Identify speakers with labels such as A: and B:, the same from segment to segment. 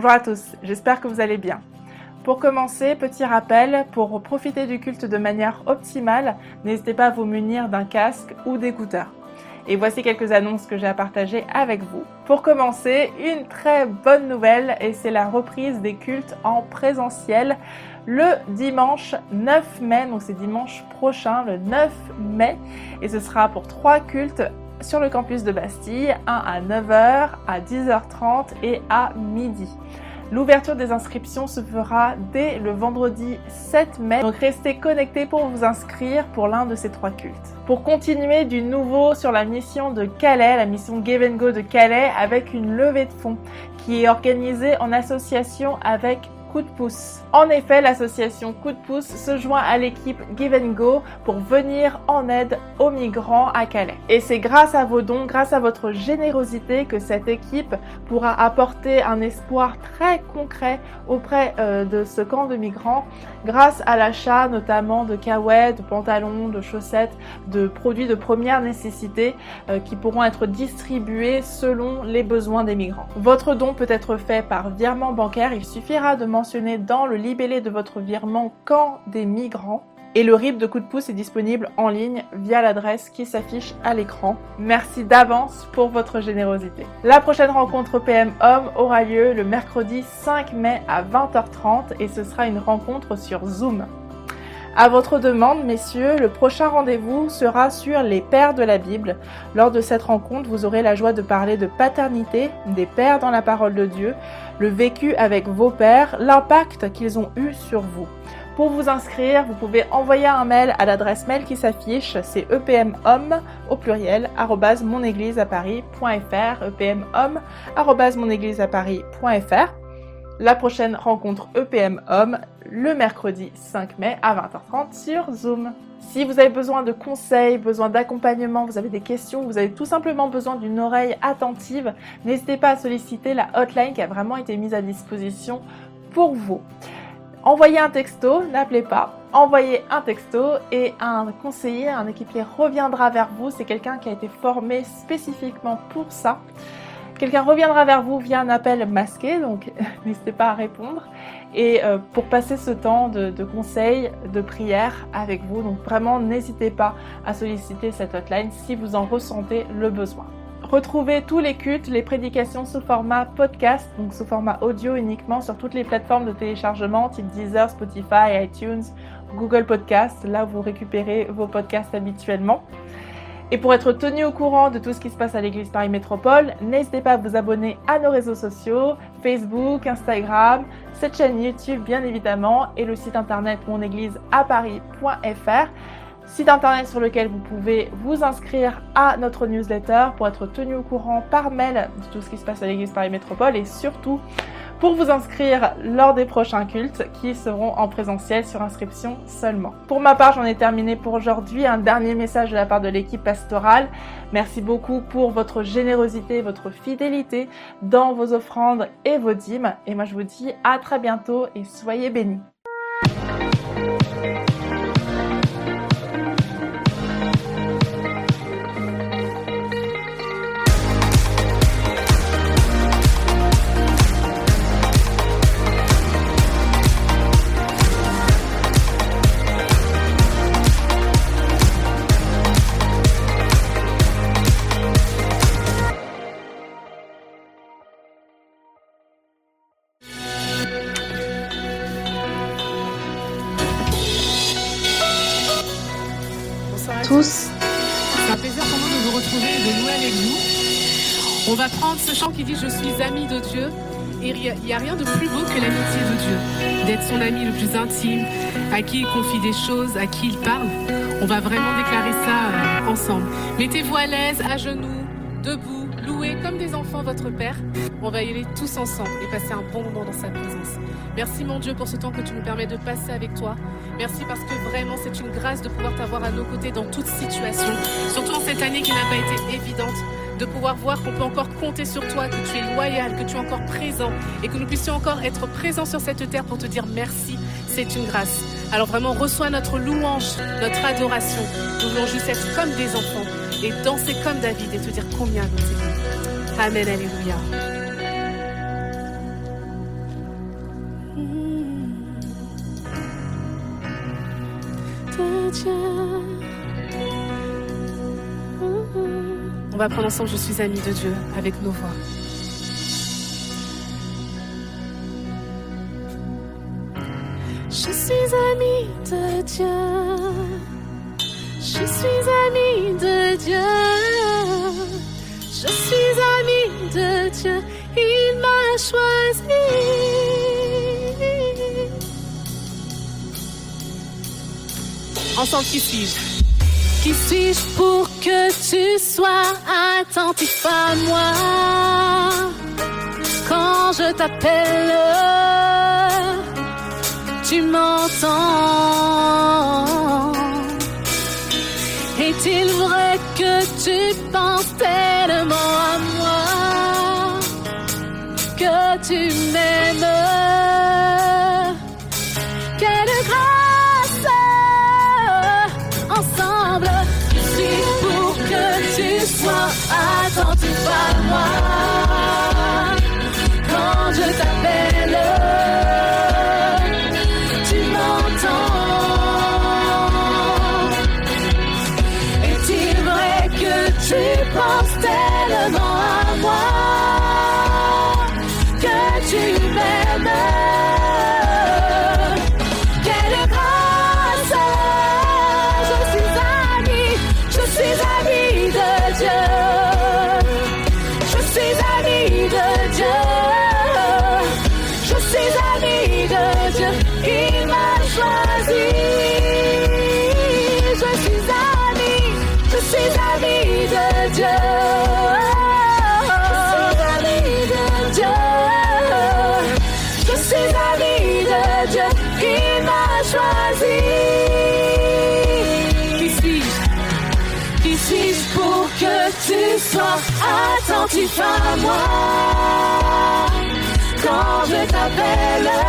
A: Bonjour à tous, j'espère que vous allez bien. Pour commencer, petit rappel, pour profiter du culte de manière optimale, n'hésitez pas à vous munir d'un casque ou d'écouteurs. Et voici quelques annonces que j'ai à partager avec vous. Pour commencer, une très bonne nouvelle et c'est la reprise des cultes en présentiel le dimanche 9 mai, donc c'est dimanche prochain, le 9 mai, et ce sera pour trois cultes sur le campus de Bastille, un à 9h, à 10h30 et à midi. L'ouverture des inscriptions se fera dès le vendredi 7 mai, donc restez connectés pour vous inscrire pour l'un de ces trois cultes. Pour continuer du nouveau sur la mission de Calais, la mission Give Go de Calais, avec une levée de fonds qui est organisée en association avec Coup de pouce. En effet, l'association Coup de pouce se joint à l'équipe Give Go pour venir en aide aux migrants à Calais. Et c'est grâce à vos dons, grâce à votre générosité que cette équipe pourra apporter un espoir très concret auprès euh, de ce camp de migrants grâce à l'achat notamment de caouettes, de pantalons, de chaussettes, de produits de première nécessité euh, qui pourront être distribués selon les besoins des migrants. Votre don peut être fait par virement bancaire, il suffira de mentionner dans le libellé de votre virement camp des migrants et le RIP de coup de pouce est disponible en ligne via l'adresse qui s'affiche à l'écran. Merci d'avance pour votre générosité. La prochaine rencontre PM Homme aura lieu le mercredi 5 mai à 20h30 et ce sera une rencontre sur Zoom. À votre demande, messieurs, le prochain rendez-vous sera sur les pères de la Bible. Lors de cette rencontre, vous aurez la joie de parler de paternité, des pères dans la parole de Dieu, le vécu avec vos pères, l'impact qu'ils ont eu sur vous. Pour vous inscrire, vous pouvez envoyer un mail à l'adresse mail qui s'affiche, c'est epmhomme au pluriel, monégliseaparis.fr, epmhomme, monégliseaparis.fr. La prochaine rencontre EPM Homme le mercredi 5 mai à 20h30 sur Zoom. Si vous avez besoin de conseils, besoin d'accompagnement, vous avez des questions, vous avez tout simplement besoin d'une oreille attentive, n'hésitez pas à solliciter la hotline qui a vraiment été mise à disposition pour vous. Envoyez un texto, n'appelez pas, envoyez un texto et un conseiller, un équipier reviendra vers vous. C'est quelqu'un qui a été formé spécifiquement pour ça. Quelqu'un reviendra vers vous via un appel masqué, donc n'hésitez pas à répondre. Et euh, pour passer ce temps de, de conseils, de prière avec vous, donc vraiment n'hésitez pas à solliciter cette hotline si vous en ressentez le besoin. Retrouvez tous les cultes, les prédications sous format podcast, donc sous format audio uniquement sur toutes les plateformes de téléchargement type Deezer, Spotify, iTunes, Google Podcast, là où vous récupérez vos podcasts habituellement. Et pour être tenu au courant de tout ce qui se passe à l'église Paris Métropole, n'hésitez pas à vous abonner à nos réseaux sociaux, Facebook, Instagram, cette chaîne YouTube bien évidemment et le site internet monégliseaparis.fr. Site internet sur lequel vous pouvez vous inscrire à notre newsletter pour être tenu au courant par mail de tout ce qui se passe à l'église Paris Métropole et surtout pour vous inscrire lors des prochains cultes qui seront en présentiel sur inscription seulement. Pour ma part, j'en ai terminé pour aujourd'hui. Un dernier message de la part de l'équipe pastorale. Merci beaucoup pour votre générosité, votre fidélité dans vos offrandes et vos dîmes. Et moi, je vous dis à très bientôt et soyez bénis.
B: Ce chant qui dit Je suis ami de Dieu. Et il n'y a rien de plus beau que l'amitié de Dieu. D'être son ami le plus intime, à qui il confie des choses, à qui il parle. On va vraiment déclarer ça euh, ensemble. Mettez-vous à l'aise, à genoux, debout, louez comme des enfants votre Père. On va y aller tous ensemble et passer un bon moment dans sa présence. Merci mon Dieu pour ce temps que tu nous permets de passer avec toi. Merci parce que vraiment c'est une grâce de pouvoir t'avoir à nos côtés dans toute situation. Surtout en cette année qui n'a pas été évidente de pouvoir voir qu'on peut encore compter sur toi, que tu es loyal, que tu es encore présent et que nous puissions encore être présents sur cette terre pour te dire merci. C'est une grâce. Alors vraiment, reçois notre louange, notre adoration. Nous voulons juste être comme des enfants et danser comme David et te dire combien nous t'aimons. Amen, Alléluia.
C: On va prendre ensemble Je suis ami de Dieu avec nos voix.
B: Je suis ami de Dieu. Je suis ami de Dieu. Je suis ami de Dieu. Il m'a choisi.
C: Ensemble, qui suis-je?
B: Qui suis-je pour que tu sois attentif à moi. Quand je t'appelle Tu m'entends. Est-il vrai que tu penses tellement à moi que tu attentif à moi quand je t'appelle?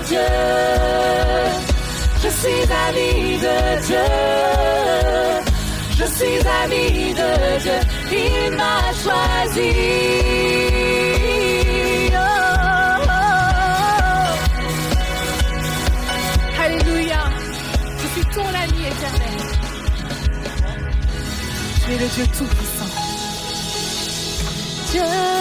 B: Dieu. Je suis ami de Dieu. Je suis ami de Dieu. Il m'a choisi. Oh,
C: Alléluia. Je suis ton ami éternel. Tu le Dieu Tout-Puissant.
B: Dieu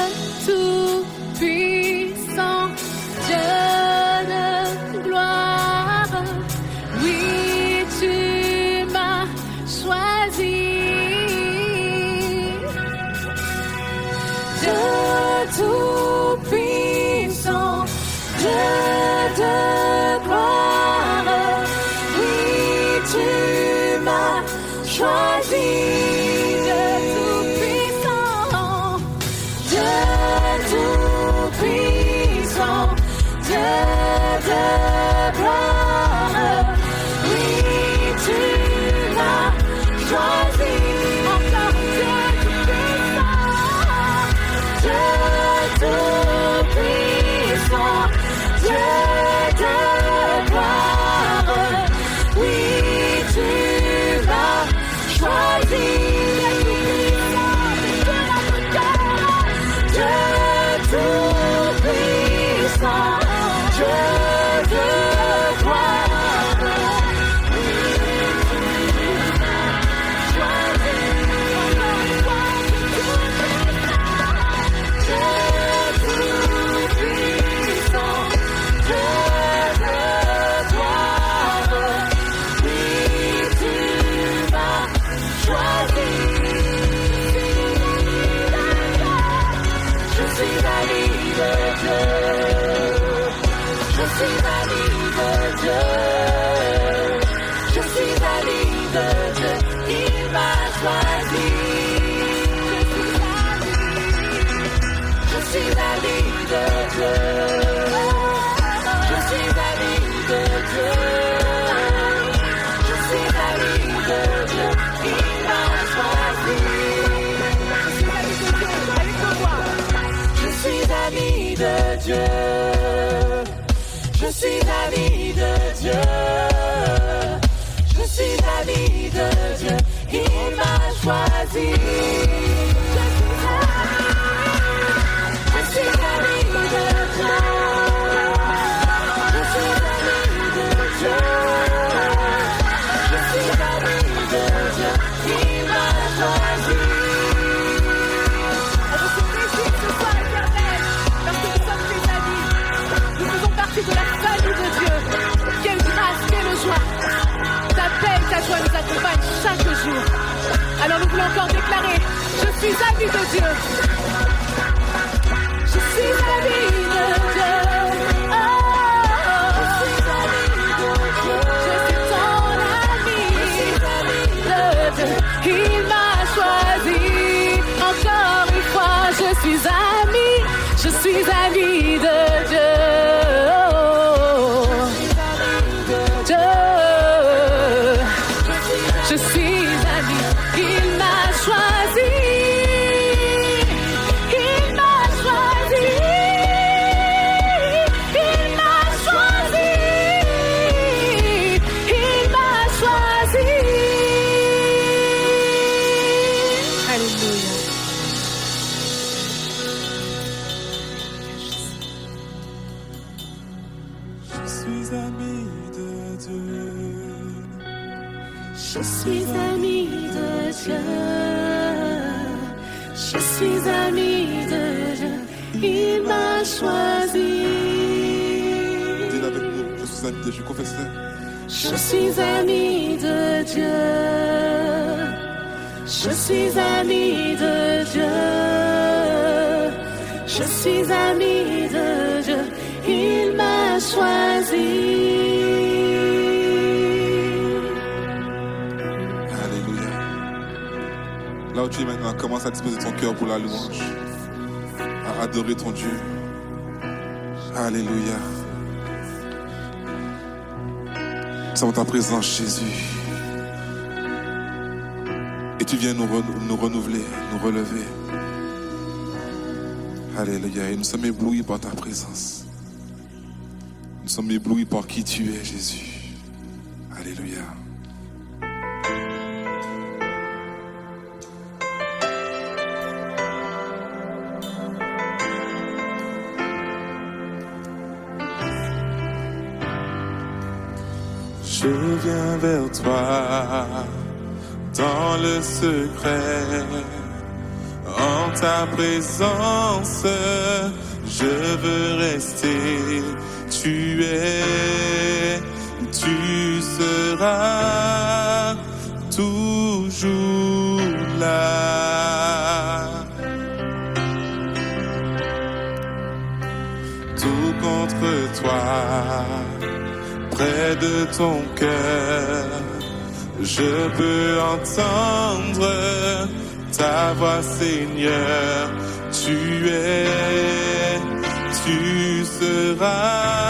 B: choisi. Partie de la famille de Dieu. Quelle grâce, quelle joie. Ta paix ta joie nous accompagnent chaque jour. Alors nous voulons encore déclarer, je suis ami de Dieu.
D: Je suis ami de Dieu. Je suis ami de Dieu.
B: Je suis ami
D: de Dieu.
B: Il m'a choisi. Alléluia.
E: Là où tu es maintenant, commence à disposer ton cœur pour la louange. À adorer ton Dieu. Alléluia. Sommes ta présence, Jésus. Et tu viens nous, nous renouveler, nous relever. Alléluia. Et nous sommes éblouis par ta présence. Nous sommes éblouis par qui tu es, Jésus. Vers toi dans le secret. En ta présence, je veux rester. Tu es, tu seras toujours là. Tout contre toi près de ton cœur, je peux entendre ta voix, Seigneur. Tu es, tu seras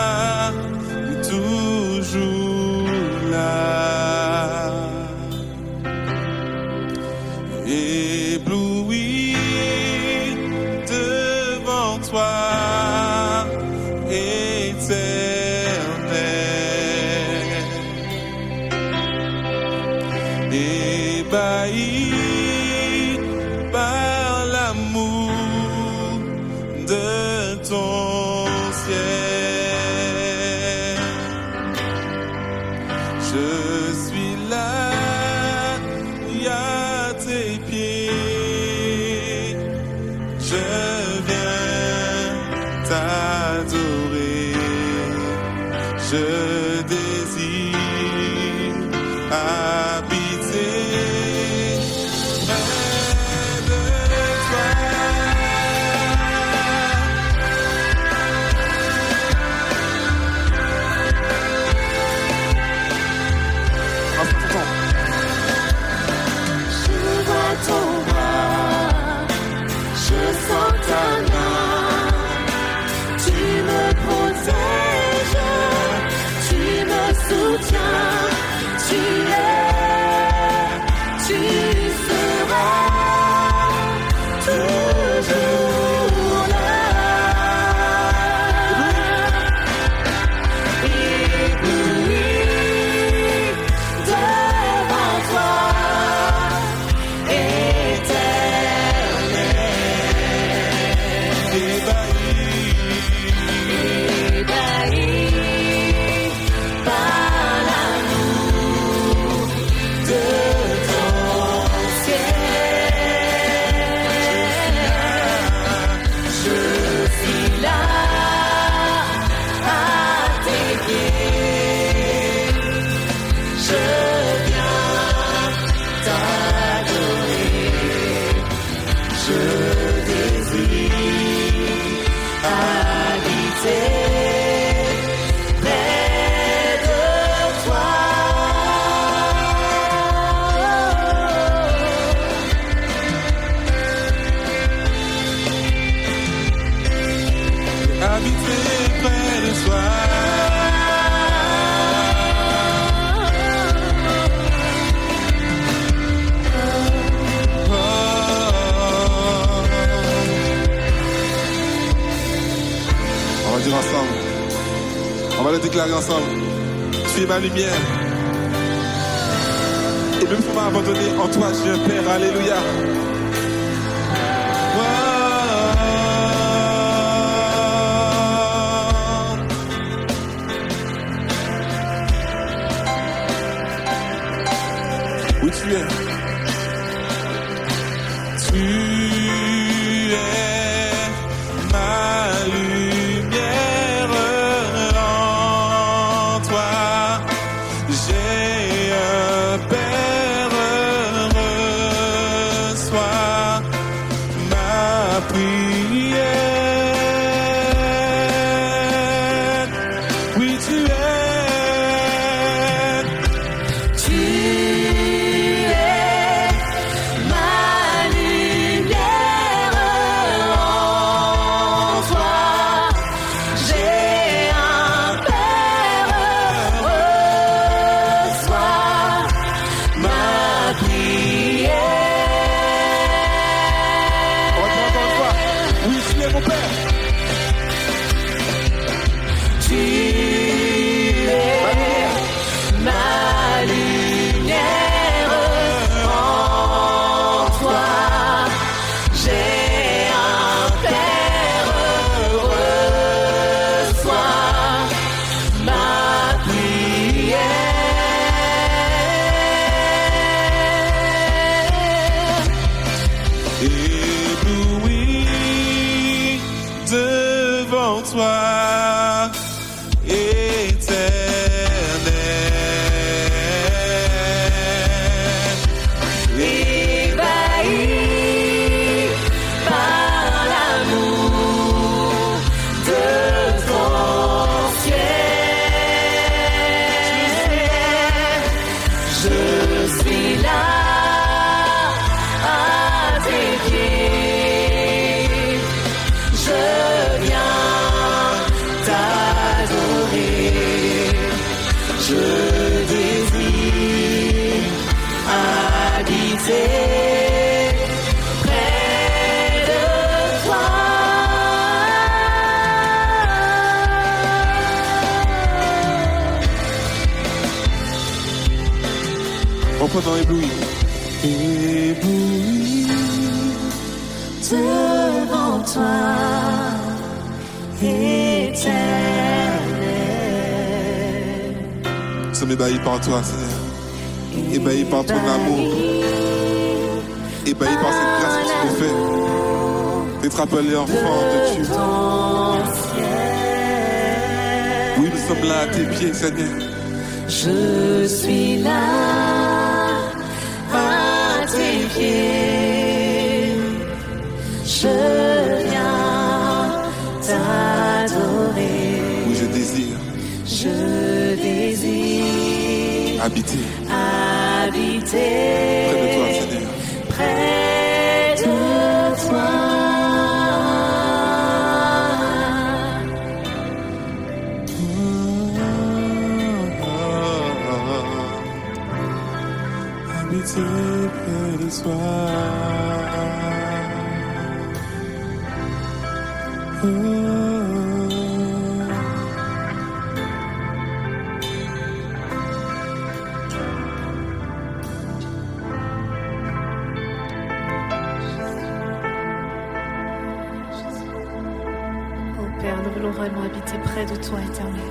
E: habiter près de toi,
F: Éternel.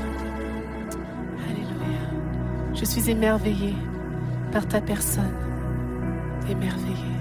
B: Alléluia. Je suis émerveillée par ta personne. Émerveillée.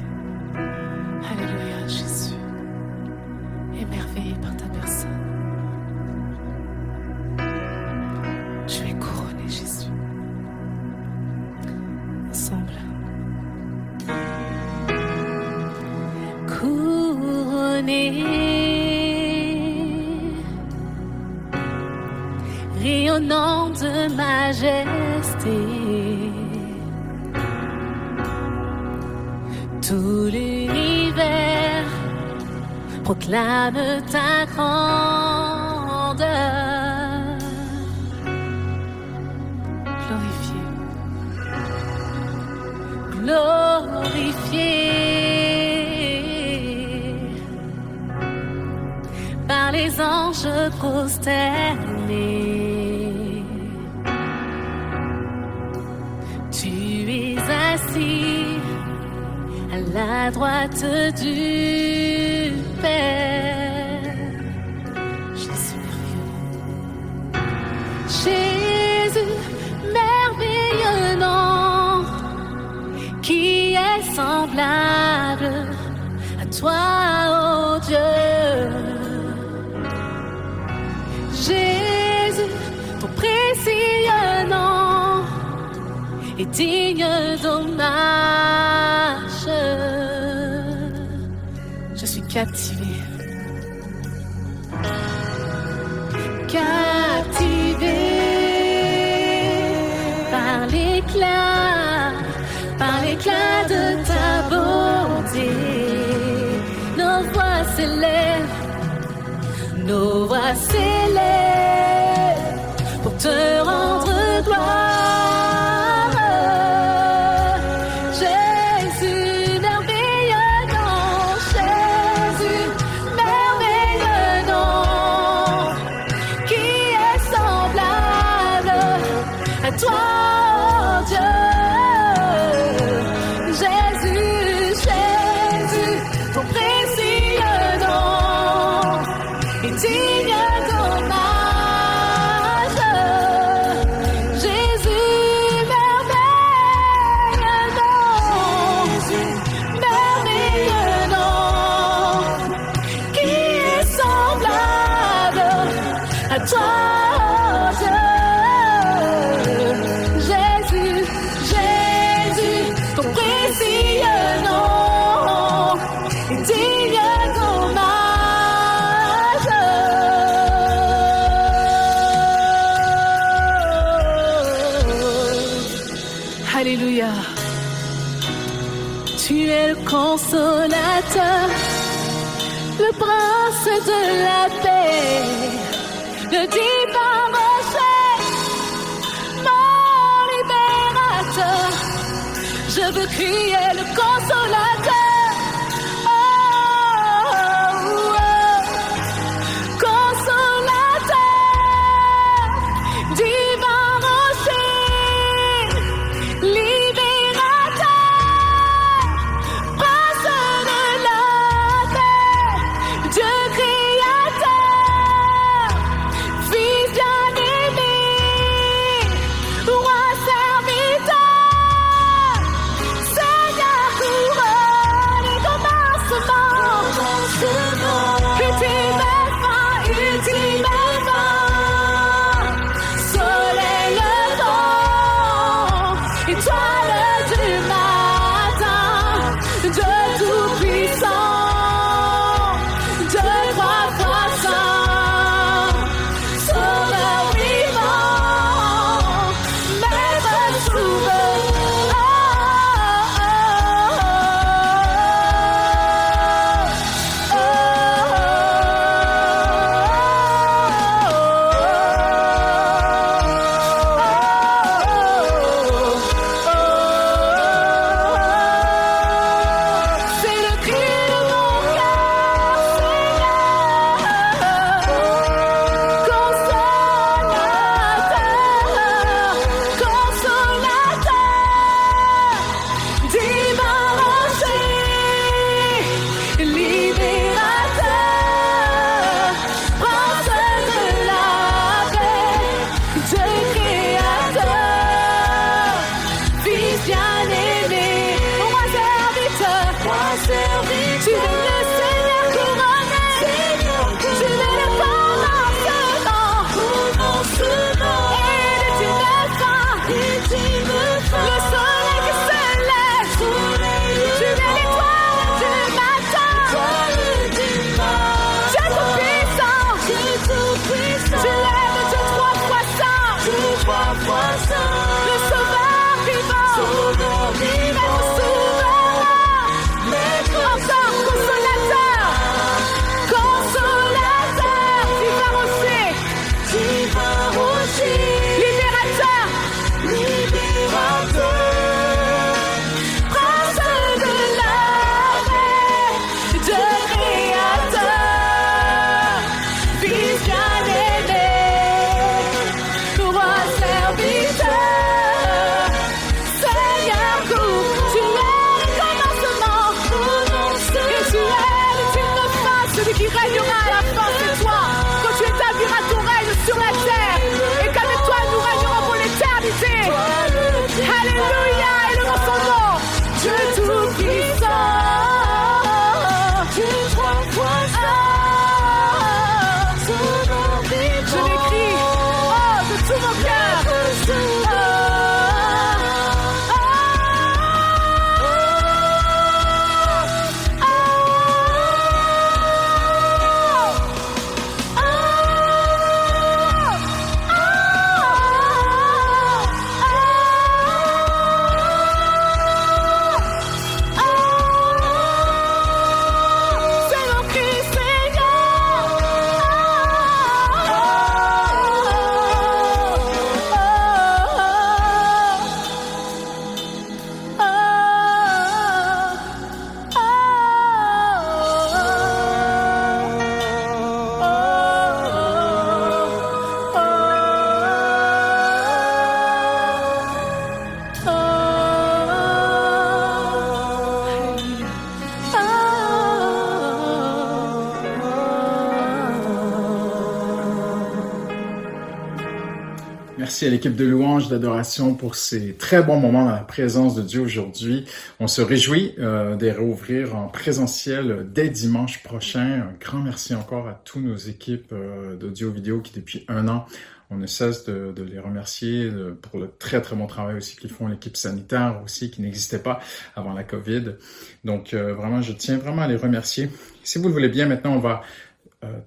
B: À
G: l'équipe de louange d'adoration pour ces très bons moments dans la présence de Dieu aujourd'hui. On se réjouit euh, de réouvrir en présentiel dès dimanche prochain. Un grand merci encore à tous nos équipes euh, d'audio-vidéo qui depuis un an on ne cesse de, les remercier euh, pour le très très bon travail aussi qu'ils font, l'équipe sanitaire aussi qui n'existait pas avant la COVID. Donc euh, vraiment, je tiens vraiment à les remercier. Si vous le voulez bien, maintenant on va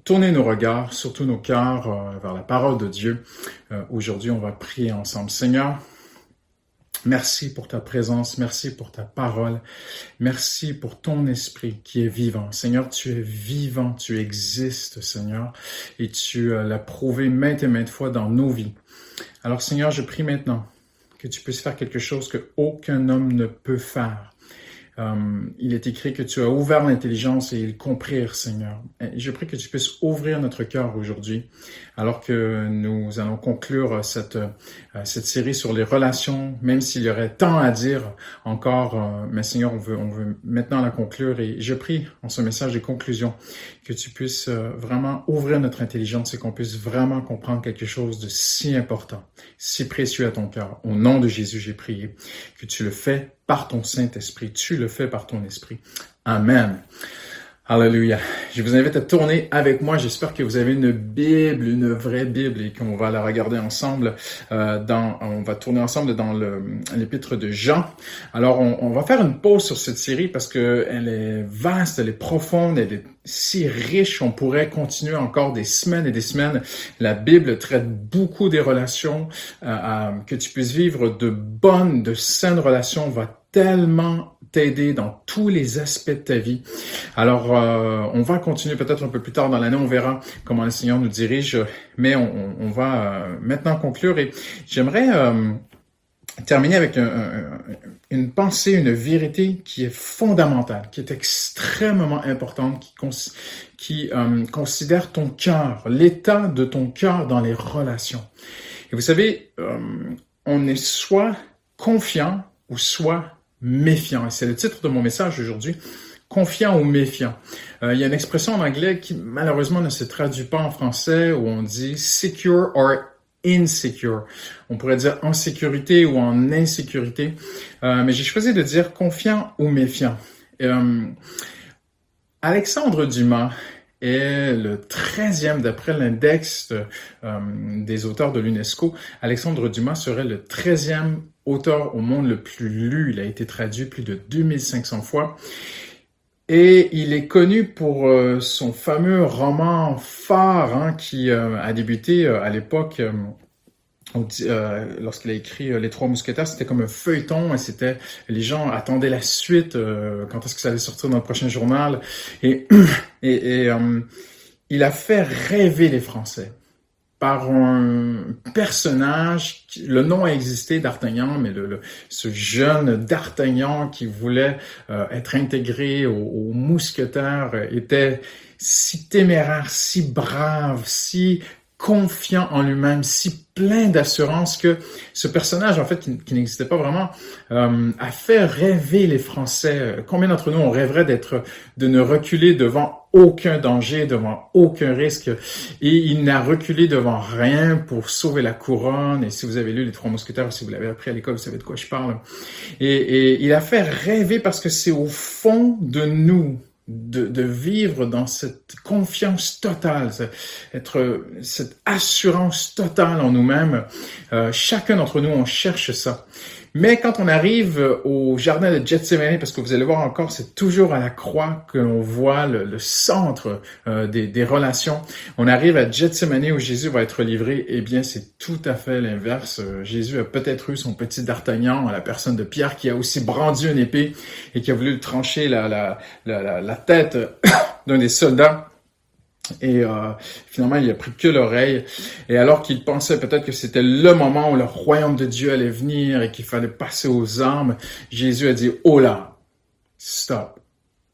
G: tourner nos regards, surtout nos cœurs, euh, vers la parole de Dieu. Euh, Aujourd'hui, on va prier ensemble. Seigneur, Merci pour ta présence, merci pour ta parole, merci pour ton esprit qui est vivant. Seigneur, tu es vivant, tu existes, Seigneur, et tu euh, l'as prouvé maintes et maintes fois dans nos vies. Alors, Seigneur, je prie maintenant que tu puisses faire quelque chose que aucun homme ne peut faire. Euh, il est écrit que tu as ouvert l'intelligence et ils comprirent, Seigneur. Je prie que tu puisses ouvrir notre cœur aujourd'hui, alors que nous allons conclure cette, euh, cette série sur les relations, même s'il y aurait tant à dire encore, euh, mais Seigneur, on veut, on veut maintenant la conclure et je prie en ce message de conclusion que tu puisses euh, vraiment ouvrir notre intelligence et qu'on puisse vraiment comprendre quelque chose de si important, si précieux à ton cœur. Au nom de Jésus, j'ai prié que tu le fais par ton Saint-Esprit. Tu le fais par ton Esprit. Amen. Alléluia. Je vous invite à tourner avec moi. J'espère que vous avez une Bible, une vraie Bible et qu'on va la regarder ensemble. Euh, dans, on va tourner ensemble dans l'épître de Jean. Alors, on, va faire une pause sur cette série parce que elle est vaste, elle est profonde, elle est si riche. On pourrait continuer encore des semaines et des semaines. La Bible traite beaucoup des relations. euh, que tu puisses vivre de bonnes, de saines relations va tellement t'aider dans tous les aspects de ta vie. Alors, euh, on va continuer peut-être un peu plus tard dans l'année, on verra comment le Seigneur nous dirige, mais on, on- va euh, maintenant conclure et j'aimerais euh, terminer avec un- un- une pensée, une vérité qui est fondamentale, qui est extrêmement importante, qui, cons- qui euh, considère ton cœur, l'état de ton cœur dans les relations. Et vous savez, euh, on est soit confiant ou soit méfiant. Et c'est le titre de mon message aujourd'hui. Confiant ou méfiant. Euh, il y a une expression en anglais qui malheureusement ne se traduit pas en français où on dit secure or insecure. On pourrait dire en sécurité ou en insécurité. Euh, mais j'ai choisi de dire confiant ou méfiant. Euh, Alexandre Dumas est le 13e d'après l'index euh, des auteurs de l'UNESCO. Alexandre Dumas serait le 13e auteur au monde le plus lu. Il a été traduit plus de 2500 fois. Et il est connu pour euh, son fameux roman phare hein, qui euh, a débuté à l'époque euh, lorsqu'il a écrit euh, Les Trois Mousquetaires, c'était comme un feuilleton et c'était les gens attendaient la suite, euh, quand est-ce que ça allait sortir dans le prochain journal. Et, il a fait rêver les Français par un personnage, le nom a existé d'Artagnan, mais ce jeune d'Artagnan qui voulait être intégré aux, mousquetaires était si téméraire, si brave, si confiant en lui-même, si plein d'assurance que ce personnage, en fait, qui, n'existait pas vraiment, euh, a fait rêver les Français. Combien d'entre nous on rêverait d'être, de ne reculer devant aucun danger, devant aucun risque, et il n'a reculé devant rien pour sauver la couronne. Et si vous avez lu les Trois Mousquetaires, si vous l'avez appris à l'école, vous savez de quoi je parle. Et il a fait rêver parce que c'est au fond de nous de, de, vivre dans cette confiance totale, être cette assurance totale en nous-mêmes. Euh, chacun d'entre nous, on cherche ça. Mais quand on arrive au jardin de Gethsemane, parce que vous allez voir encore, c'est toujours à la croix que l'on voit le, le centre euh, des, des, relations. On arrive à Gethsemane où Jésus va être livré. Eh bien, c'est tout à fait l'inverse. Jésus a peut-être eu son petit D'Artagnan, la personne de Pierre, qui a aussi brandi une épée et qui a voulu trancher la, la, la, la tête d'un des soldats. Et euh, finalement, il a pris que l'oreille. Et alors qu'il pensait peut-être que c'était le moment où le royaume de Dieu allait venir et qu'il fallait passer aux armes, Jésus a dit, oh stop,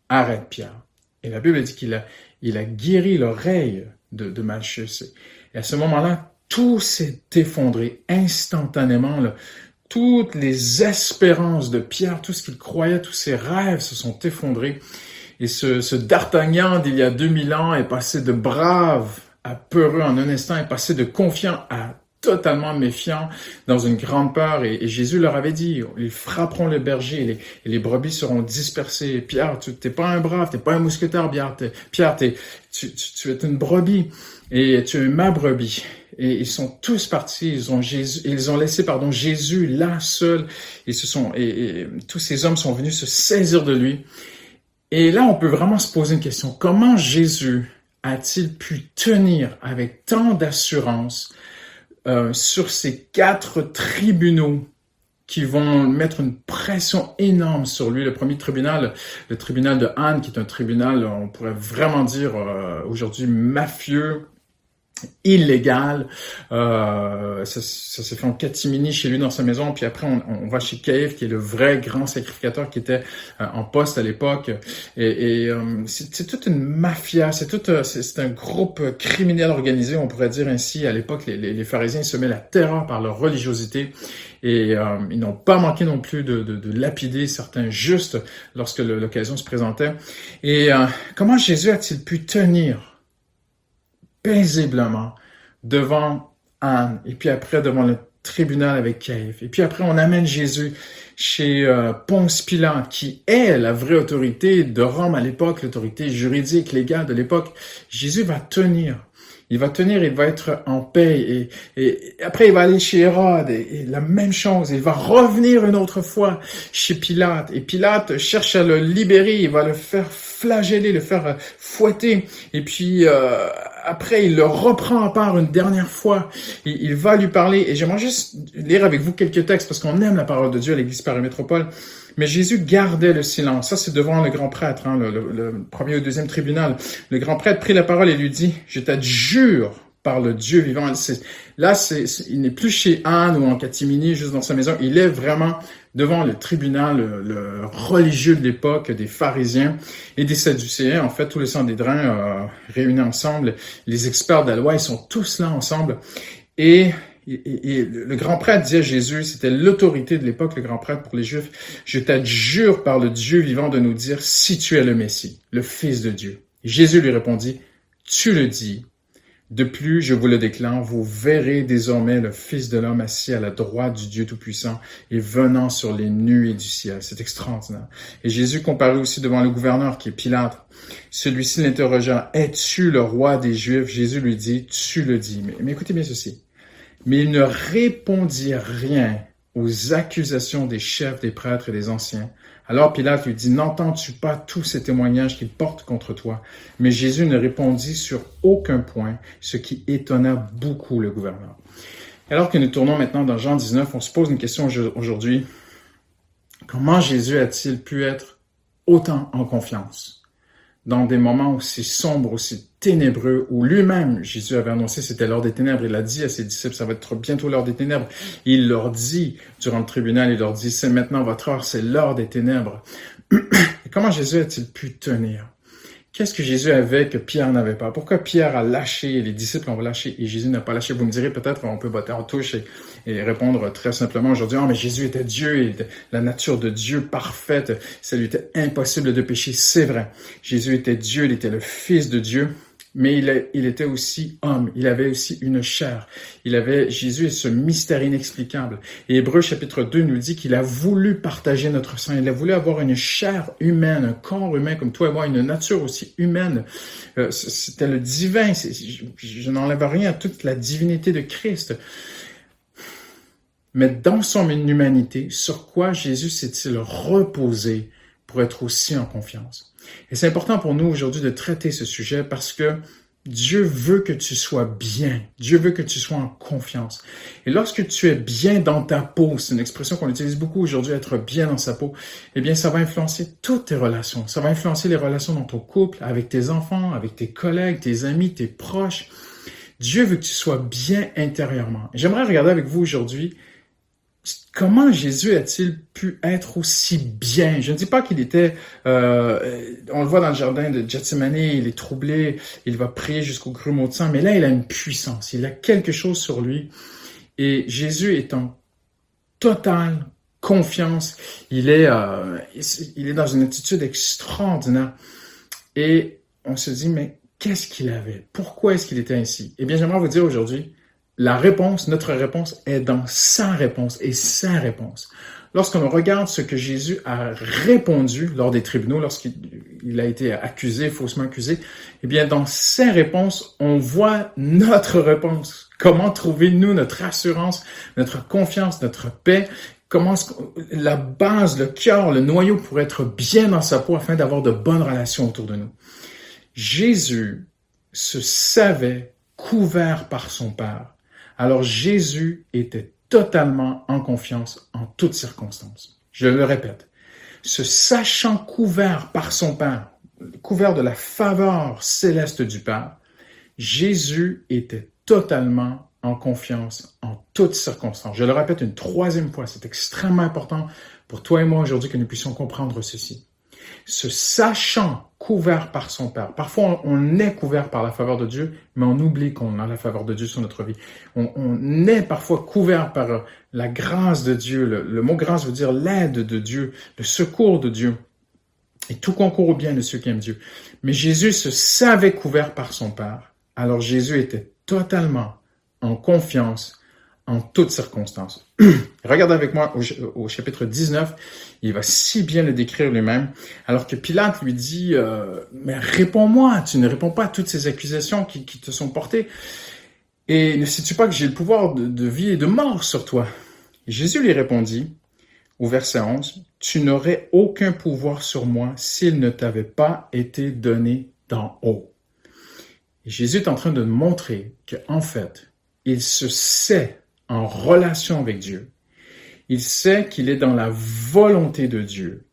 G: arrête Pierre. Et la Bible dit qu'il a, il a guéri l'oreille de, de Malchus. Et à ce moment-là, tout s'est effondré instantanément. Là. Toutes les espérances de Pierre, tout ce qu'il croyait, tous ses rêves se sont effondrés. Et ce, ce D'Artagnan d'il y a 2000 ans est passé de brave à peureux en un instant, est passé de confiant à totalement méfiants, dans une grande peur. Et, Jésus leur avait dit, ils frapperont le berger et les, brebis seront dispersées. Pierre, tu n'es pas un brave, tu n'es pas un mousquetaire, Pierre. Pierre, tu, tu, es une brebis et tu es ma brebis. Et ils sont tous partis. Ils ont Jésus, ils ont laissé, pardon, Jésus là seul. Et ce sont, et tous ces hommes sont venus se saisir de lui. Et là, on peut vraiment se poser une question. Comment Jésus a-t-il pu tenir avec tant d'assurance euh, sur ces quatre tribunaux qui vont mettre une pression énorme sur lui? Le premier tribunal, le tribunal de Anne, qui est un tribunal, on pourrait vraiment dire euh, aujourd'hui mafieux, illégal. Euh, ça, ça s'est fait en catimini chez lui dans sa maison. Puis après, on, on va chez Caïphe, qui est le vrai grand sacrificateur qui était euh, en poste à l'époque. Et, et euh, c'est toute une mafia, c'est tout, euh, c'est un groupe criminel organisé, on pourrait dire ainsi. À l'époque, les, les, les, pharisiens semaient la terreur par leur religiosité. Et ils n'ont pas manqué non plus de, de, de lapider certains justes lorsque l'occasion se présentait. Et comment Jésus a-t-il pu tenir paisiblement devant Anne, et puis après devant le tribunal avec Caïphe. Et puis après, on amène Jésus chez euh, Ponce Pilate, qui est la vraie autorité de Rome à l'époque, l'autorité juridique, légale de l'époque. Jésus va tenir. Il va tenir, il va être en paix. Et, et, après, il va aller chez Hérode, et, la même chose. Il va revenir une autre fois chez Pilate. Et Pilate cherche à le libérer, il va le faire flageller, le faire fouetter. Et puis, euh, après, il le reprend à part une dernière fois. Il, il va lui parler. Et j'aimerais juste lire avec vous quelques textes parce qu'on aime la parole de Dieu à l'Église Métropole. Mais Jésus gardait le silence. Ça, c'est devant le grand prêtre, hein, le, le, premier ou deuxième tribunal. Le grand prêtre prit la parole et lui dit, je t'adjure par le Dieu vivant. Là, il n'est plus chez Anne ou en catimini, juste dans sa maison. Il est vraiment devant le tribunal le, religieux de l'époque des pharisiens et des sadducéens. En fait, tous les Sanhédrins euh, réunis ensemble, les experts de la loi, ils sont tous là ensemble. Et, et, le grand prêtre dit à Jésus, c'était l'autorité de l'époque, le grand prêtre pour les Juifs, je t'adjure par le Dieu vivant de nous dire si tu es le Messie, le Fils de Dieu. Jésus lui répondit, tu le dis, de plus, je vous le déclare, vous verrez désormais le Fils de l'homme assis à la droite du Dieu Tout-Puissant et venant sur les nuées du ciel. C'est extraordinaire. Et Jésus comparut aussi devant le gouverneur qui est Pilate. Celui-ci l'interrogea, es-tu le roi des Juifs? Jésus lui dit, tu le dis. Mais, mais écoutez bien ceci. Mais il ne répondit rien aux accusations des chefs, des prêtres et des anciens. Alors Pilate lui dit, n'entends-tu pas tous ces témoignages qu'il porte contre toi? Mais Jésus ne répondit sur aucun point, ce qui étonna beaucoup le gouverneur. Alors que nous tournons maintenant dans Jean 19, on se pose une question aujourd'hui. Comment Jésus a-t-il pu être autant en confiance? dans des moments aussi sombres, aussi ténébreux, où lui-même, Jésus avait annoncé, c'était l'heure des ténèbres. Il a dit à ses disciples, ça va être bientôt l'heure des ténèbres. Il leur dit, durant le tribunal, il leur dit, c'est maintenant votre heure, c'est l'heure des ténèbres. Et comment Jésus a-t-il pu tenir? Qu'est-ce que Jésus avait que Pierre n'avait pas? Pourquoi Pierre a lâché, les disciples ont lâché et Jésus n'a pas lâché? Vous me direz peut-être, on peut botter en touche et, répondre très simplement aujourd'hui, oh, mais Jésus était Dieu et la nature de Dieu parfaite. Ça lui était impossible de pécher. C'est vrai. Jésus était Dieu, il était le Fils de Dieu mais il, il, était aussi homme, il avait aussi une chair. Il avait, Jésus est ce mystère inexplicable. Et Hébreu chapitre 2 nous dit qu'il a voulu partager notre sang, il a voulu avoir une chair humaine, un corps humain comme toi et moi, une nature aussi humaine. Euh, c'était le divin, je, je n'enlève rien à toute la divinité de Christ. Mais dans son humanité, sur quoi Jésus s'est-il reposé pour être aussi en confiance? Et c'est important pour nous aujourd'hui de traiter ce sujet parce que Dieu veut que tu sois bien. Dieu veut que tu sois en confiance. Et lorsque tu es bien dans ta peau, c'est une expression qu'on utilise beaucoup aujourd'hui, être bien dans sa peau, eh bien, ça va influencer toutes tes relations. Ça va influencer les relations dans ton couple, avec tes enfants, avec tes collègues, tes amis, tes proches. Dieu veut que tu sois bien intérieurement. J'aimerais regarder avec vous aujourd'hui comment Jésus a-t-il pu être aussi bien? Je ne dis pas qu'il était, euh, on le voit dans le jardin de Gethsemane, il est troublé, il va prier jusqu'au grumeau de sang, mais là, il a une puissance, il a quelque chose sur lui. Et Jésus est en totale confiance, il est, euh, il est dans une attitude extraordinaire. Et on se dit, mais qu'est-ce qu'il avait? Pourquoi est-ce qu'il était ainsi? Eh bien, j'aimerais vous dire aujourd'hui, la réponse, notre réponse est dans sa réponse et sa réponse. Lorsqu'on regarde ce que Jésus a répondu lors des tribunaux, lorsqu'il a été accusé, faussement accusé, eh bien, dans ses réponses, on voit notre réponse. Comment trouver, nous, notre assurance, notre confiance, notre paix, comment la base, le cœur, le noyau pour être bien dans sa peau afin d'avoir de bonnes relations autour de nous? Jésus se savait couvert par son Père. Alors Jésus était totalement en confiance en toutes circonstances. Je le répète, se sachant couvert par son Père, couvert de la faveur céleste du Père, Jésus était totalement en confiance en toutes circonstances. Je le répète une troisième fois, c'est extrêmement important pour toi et moi aujourd'hui que nous puissions comprendre ceci se sachant couvert par son Père. Parfois, on est couvert par la faveur de Dieu, mais on oublie qu'on a la faveur de Dieu sur notre vie. On, est parfois couvert par la grâce de Dieu. Le, mot grâce veut dire l'aide de Dieu, le secours de Dieu. Et tout concourt au bien de ceux qui aiment Dieu. Mais Jésus se savait couvert par son Père. Alors Jésus était totalement en confiance en toutes circonstances. Regardez avec moi au, chapitre 19, il va si bien le décrire lui-même, alors que Pilate lui dit, euh, mais réponds-moi, tu ne réponds pas à toutes ces accusations qui, te sont portées. Et ne sais-tu pas que j'ai le pouvoir de, vie et de mort sur toi? Jésus lui répondit, au verset 11, Tu n'aurais aucun pouvoir sur moi s'il ne t'avait pas été donné d'en haut. Jésus est en train de montrer qu'en fait, il se sait en relation avec Dieu. Il sait qu'il est dans la volonté de Dieu.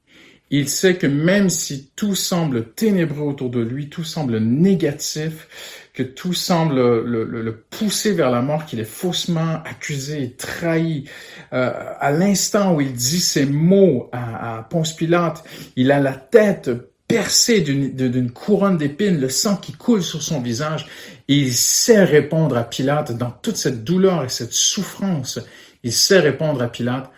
G: Il sait que même si tout semble ténébreux autour de lui, tout semble négatif, que tout semble le, pousser vers la mort, qu'il est faussement accusé, trahi, euh, à l'instant où il dit ces mots à, à Ponce Pilate, il a la tête percée d'une couronne d'épines, le sang qui coule sur son visage, il sait répondre à Pilate dans toute cette douleur et cette souffrance. Il sait répondre à Pilate,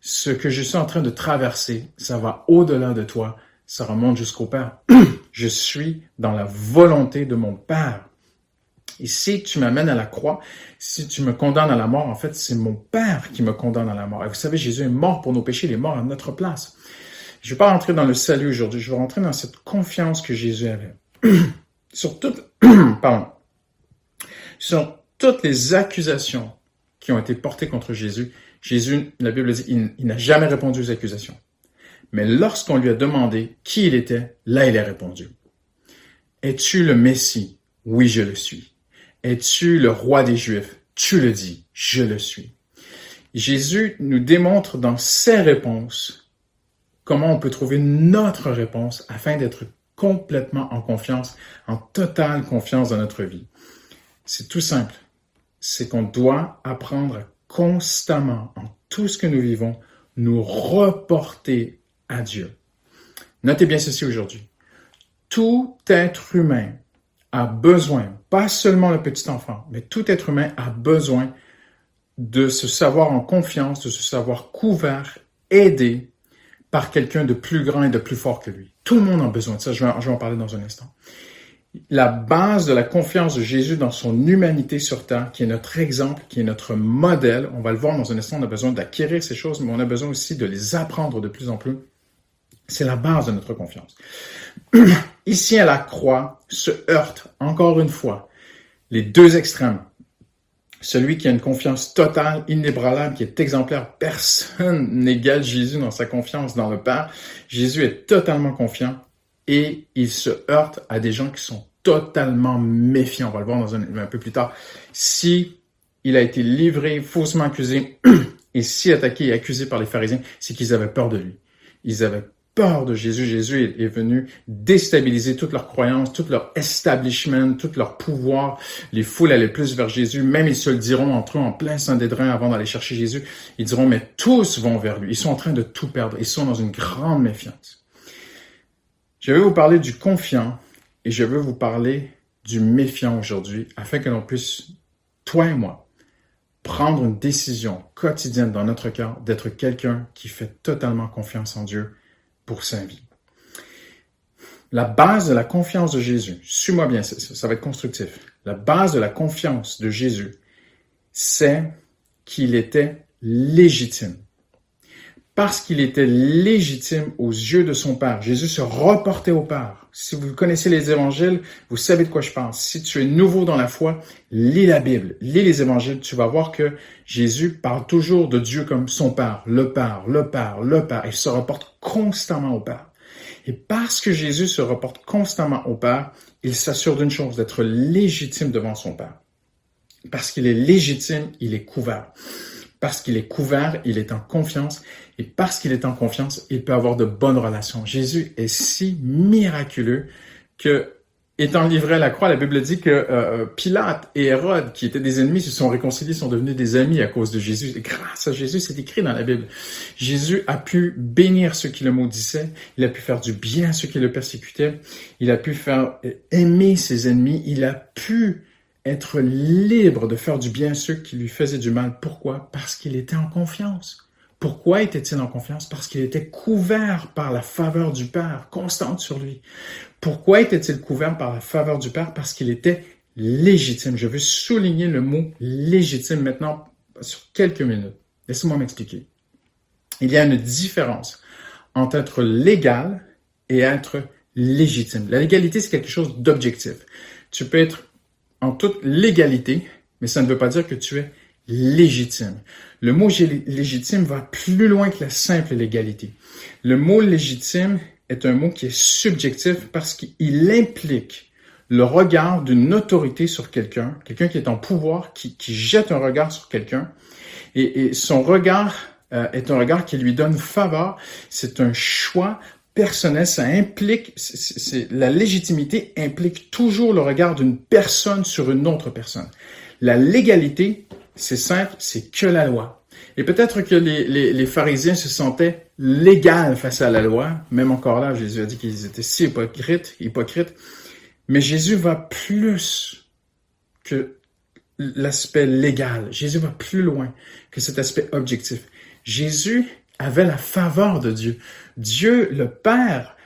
G: ce que je suis en train de traverser, ça va au-delà de toi, ça remonte jusqu'au Père. je suis dans la volonté de mon Père. Et si tu m'amènes à la croix, si tu me condamnes à la mort, en fait, c'est mon Père qui me condamne à la mort. Et vous savez, Jésus est mort pour nos péchés, il est mort à notre place. Je ne vais pas rentrer dans le salut aujourd'hui, je vais rentrer dans cette confiance que Jésus avait. sur toutes, pardon, sur toutes les accusations qui ont été portées contre Jésus, Jésus, la Bible dit, il n'a jamais répondu aux accusations. Mais lorsqu'on lui a demandé qui il était, là il a répondu. Es-tu le Messie? Oui, je le suis. Es-tu le roi des Juifs? Tu le dis, je le suis. Jésus nous démontre dans ses réponses comment on peut trouver notre réponse afin d'être complètement en confiance, en totale confiance dans notre vie. C'est tout simple. C'est qu'on doit apprendre constamment, en tout ce que nous vivons, nous reporter à Dieu. Notez bien ceci aujourd'hui. Tout être humain a besoin, pas seulement le petit enfant, mais tout être humain a besoin de se savoir en confiance, de se savoir couvert, aidé par quelqu'un de plus grand et de plus fort que lui. Tout le monde a besoin de ça, je vais, en parler dans un instant. La base de la confiance de Jésus dans son humanité sur terre, qui est notre exemple, qui est notre modèle, on va le voir dans un instant, on a besoin d'acquérir ces choses, mais on a besoin aussi de les apprendre de plus en plus. C'est la base de notre confiance. Ici à la croix se heurtent encore une fois les deux extrêmes celui qui a une confiance totale, inébranlable, qui est exemplaire. Personne n'égale Jésus dans sa confiance dans le Père. Jésus est totalement confiant et il se heurte à des gens qui sont totalement méfiants. On va le voir dans un, un peu plus tard. Si il a été livré, faussement accusé, et si attaqué et accusé par les pharisiens, c'est qu'ils avaient peur de lui. Ils avaient peur de Jésus. Jésus est venu déstabiliser toutes leurs croyances, tout leur establishment, tout leur pouvoir. Les foules allaient plus vers Jésus. Même ils se le diront entre eux en plein Saint-Dédrin avant d'aller chercher Jésus. Ils diront, mais tous vont vers lui. Ils sont en train de tout perdre. Ils sont dans une grande méfiance. Je vais vous parler du confiant et je veux vous parler du méfiant aujourd'hui afin que l'on puisse, toi et moi, prendre une décision quotidienne dans notre cœur d'être quelqu'un qui fait totalement confiance en Dieu pour sa vie. La base de la confiance de Jésus, suis-moi bien, ça, va être constructif. La base de la confiance de Jésus c'est qu'il était légitime. Parce qu'il était légitime aux yeux de son Père, Jésus se reportait au Père. Si vous connaissez les évangiles, vous savez de quoi je pense. Si tu es nouveau dans la foi, lis la Bible, lis les évangiles, tu vas voir que Jésus parle toujours de Dieu comme son Père, le Père, le Père, le Père, et se reporte constamment au Père. Et parce que Jésus se reporte constamment au Père, il s'assure d'une chose, d'être légitime devant son Père. Parce qu'il est légitime, il est couvert. Parce qu'il est couvert, il est en confiance. Et parce qu'il est en confiance, il peut avoir de bonnes relations. Jésus est si miraculeux que, étant livré à la croix, la Bible dit que euh, Pilate et Hérode, qui étaient des ennemis, se sont réconciliés, sont devenus des amis à cause de Jésus. Et grâce à Jésus, c'est écrit dans la Bible. Jésus a pu bénir ceux qui le maudissaient. Il a pu faire du bien à ceux qui le persécutaient. Il a pu faire aimer ses ennemis. Il a pu être libre de faire du bien à ceux qui lui faisaient du mal. Pourquoi? Parce qu'il était en confiance. Pourquoi était-il en confiance? Parce qu'il était couvert par la faveur du Père, constante sur lui. Pourquoi était-il couvert par la faveur du Père? Parce qu'il était légitime. Je veux souligner le mot légitime maintenant sur quelques minutes. Laissez-moi m'expliquer. Il y a une différence entre être légal et être légitime. La légalité, c'est quelque chose d'objectif. Tu peux être en toute légalité, mais ça ne veut pas dire que tu es légitime. Le mot légitime va plus loin que la simple légalité. Le mot légitime est un mot qui est subjectif parce qu'il implique le regard d'une autorité sur quelqu'un, quelqu'un qui est en pouvoir, qui, jette un regard sur quelqu'un, et, son regard euh, est un regard qui lui donne faveur. C'est un choix personnel, ça implique, la légitimité implique toujours le regard d'une personne sur une autre personne. La légalité, c'est simple, c'est que la loi. Et peut-être que les, les, pharisiens se sentaient légaux face à la loi, même encore là, Jésus a dit qu'ils étaient si hypocrites, hypocrites. Mais Jésus va plus que l'aspect légal. Jésus va plus loin que cet aspect objectif. Jésus avait la faveur de Dieu. Dieu, le Père,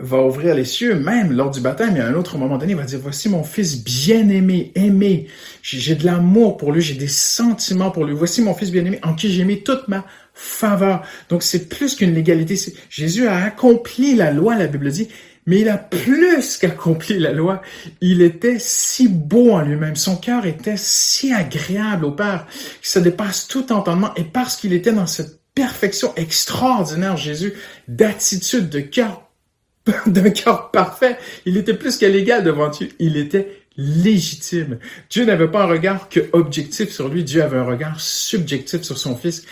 G: va ouvrir les cieux, même lors du baptême, et à un autre moment donné, il va dire, voici mon fils bien-aimé, aimé. J'ai de l'amour pour lui, j'ai des sentiments pour lui. Voici mon fils bien-aimé en qui j'ai mis toute ma faveur. Donc c'est plus qu'une légalité. Jésus a accompli la loi, la Bible dit, mais il a plus qu'accompli la loi. Il était si beau en lui-même. Son cœur était si agréable au Père que ça dépasse tout entendement. Et parce qu'il était dans cette perfection extraordinaire, Jésus, d'attitude, de cœur, d'un cœur parfait. Il était plus qu'à l'égal devant Dieu. Il était légitime. Dieu n'avait pas un regard que objectif sur lui. Dieu avait un regard subjectif sur son fils.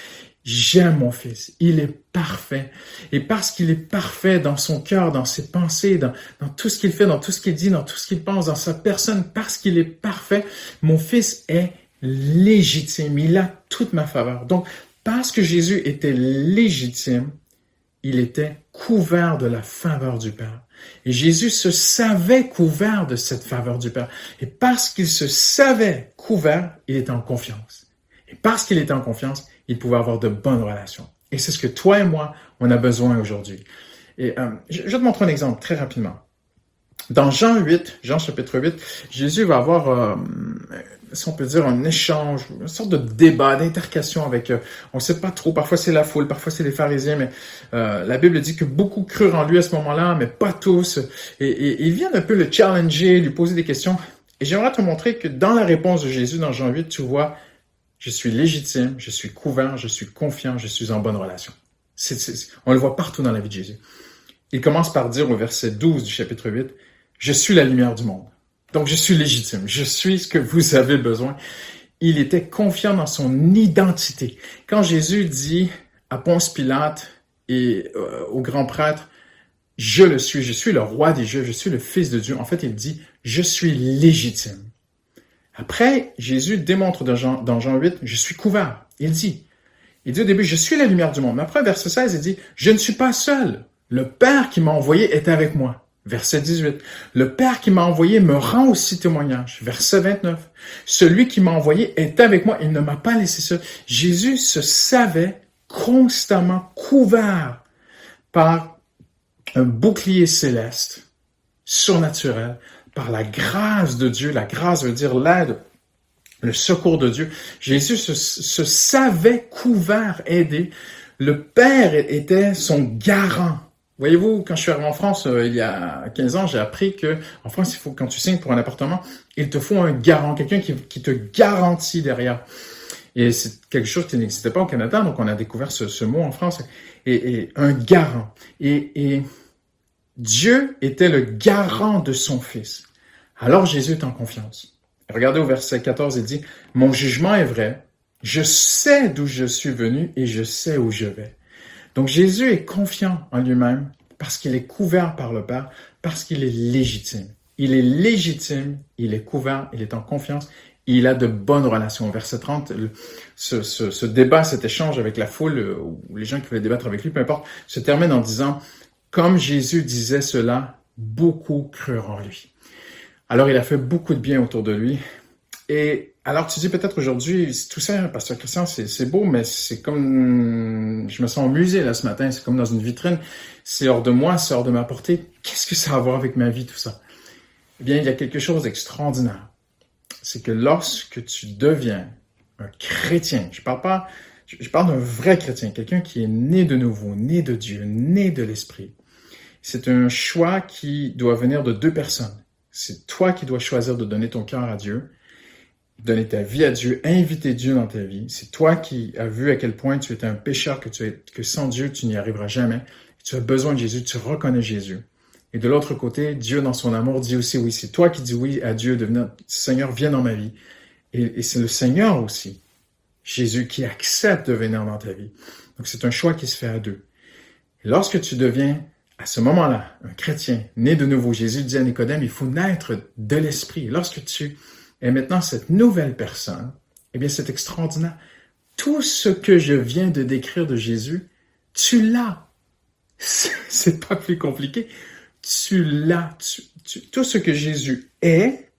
G: J'aime mon fils. Il est parfait. Et parce qu'il est parfait dans son cœur, dans ses pensées, dans tout ce qu'il fait, dans tout ce qu'il dit, dans tout ce qu'il pense, dans sa personne, parce qu'il est parfait, mon fils est légitime. Il a toute ma faveur. Donc, parce que Jésus était légitime, il était couvert de la faveur du Père. Et Jésus se savait couvert de cette faveur du Père. Et parce qu'il se savait couvert, il était en confiance. Et parce qu'il était en confiance, il pouvait avoir de bonnes relations. Et c'est ce que toi et moi, on a besoin aujourd'hui. Et euh, je, te montre un exemple très rapidement. Dans Jean 8, Jean chapitre 8, Jésus va avoir euh, si on peut dire, un échange, une sorte de débat, d'intercation avec, euh, on ne sait pas trop, parfois c'est la foule, parfois c'est les pharisiens, mais euh, la Bible dit que beaucoup crurent en lui à ce moment-là, mais pas tous. Et, et, ils viennent un peu le challenger, lui poser des questions. Et j'aimerais te montrer que dans la réponse de Jésus dans Jean 8, tu vois, je suis légitime, je suis couvert, je suis confiant, je suis en bonne relation. on le voit partout dans la vie de Jésus. Il commence par dire au verset 12 du chapitre 8, je suis la lumière du monde. Donc, je suis légitime. Je suis ce que vous avez besoin. Il était confiant dans son identité. Quand Jésus dit à Ponce Pilate et euh, au grand prêtre, je le suis, je suis le roi des Juifs, je suis le fils de Dieu. En fait, il dit, je suis légitime. Après, Jésus démontre dans Jean, dans Jean 8, je suis couvert. Il dit, il dit au début, je suis la lumière du monde. Mais après, verset 16, il dit, je ne suis pas seul. Le Père qui m'a envoyé est avec moi. Verset 18. Le Père qui m'a envoyé me rend aussi témoignage. Verset 29. Celui qui m'a envoyé est avec moi. Il ne m'a pas laissé seul. Jésus se savait constamment couvert par un bouclier céleste, surnaturel, par la grâce de Dieu. La grâce veut dire l'aide le secours de Dieu. Jésus se, se savait couvert, aidé. Le Père était son garant. Voyez-vous, quand je suis arrivé en France euh, il y a 15 ans, j'ai appris que en France, il faut quand tu signes pour un appartement, il te faut un garant, quelqu'un qui, te garantit derrière. Et c'est quelque chose qui n'existait pas au Canada, donc on a découvert ce, ce mot en France. Et, et un garant. Et, et Dieu était le garant de son Fils. Alors Jésus est en confiance. Regardez au verset 14, il dit, Mon jugement est vrai, je sais d'où je suis venu et je sais où je vais. Donc Jésus est confiant en lui-même parce qu'il est couvert par le Père, parce qu'il est légitime. Il est légitime, il est couvert, il est en confiance, il a de bonnes relations. Verset 30, ce, ce, ce, débat, cet échange avec la foule, euh, ou les gens qui voulaient débattre avec lui, peu importe, se termine en disant, comme Jésus disait cela, beaucoup crurent en lui. Alors il a fait beaucoup de bien autour de lui. Et alors, tu dis peut-être aujourd'hui, tout ça, Pasteur Christian, c'est beau, mais c'est comme, je me sens au musée là ce matin, c'est comme dans une vitrine, c'est hors de moi, c'est hors de ma portée. Qu'est-ce que ça a à voir avec ma vie, tout ça? Eh bien, il y a quelque chose d'extraordinaire. C'est que lorsque tu deviens un chrétien, je parle pas, je parle d'un vrai chrétien, quelqu'un qui est né de nouveau, né de Dieu, né de l'Esprit. C'est un choix qui doit venir de deux personnes. C'est toi qui dois choisir de donner ton cœur à Dieu donner ta vie à Dieu, inviter Dieu dans ta vie. C'est toi qui as vu à quel point tu étais un pécheur, que, tu es, que sans Dieu, tu n'y arriveras jamais. Tu as besoin de Jésus, tu reconnais Jésus. Et de l'autre côté, Dieu, dans son amour, dit aussi oui. C'est toi qui dis oui à Dieu, de venir, Seigneur, viens dans ma vie. Et, c'est le Seigneur aussi, Jésus, qui accepte de venir dans ta vie. Donc c'est un choix qui se fait à deux. Lorsque tu deviens, à ce moment-là, un chrétien, né de nouveau, Jésus dit à Nicodème, il faut naître de l'Esprit. Lorsque tu et maintenant, cette nouvelle personne, eh bien, c'est extraordinaire. Tout ce que je viens de décrire de Jésus, tu l'as. C'est pas plus compliqué. Tu l'as. tout ce que Jésus est,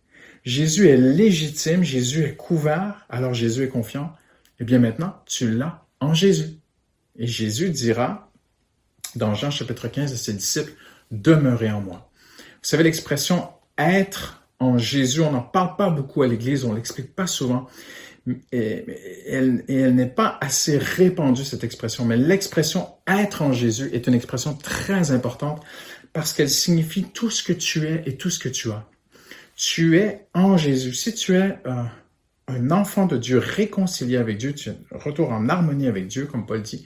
G: Jésus est légitime, Jésus est couvert, alors Jésus est confiant. Eh bien, maintenant, tu l'as en Jésus. Et Jésus dira, dans Jean chapitre 15 à ses disciples, demeurez en moi. Vous savez, l'expression être en Jésus. On n'en parle pas beaucoup à l'Église, on l'explique pas souvent. Et, elle, n'est pas assez répandue, cette expression. Mais l'expression être en Jésus est une expression très importante parce qu'elle signifie tout ce que tu es et tout ce que tu as. Tu es en Jésus. Si tu es un enfant de Dieu réconcilié avec Dieu, tu es retour en harmonie avec Dieu, comme Paul dit.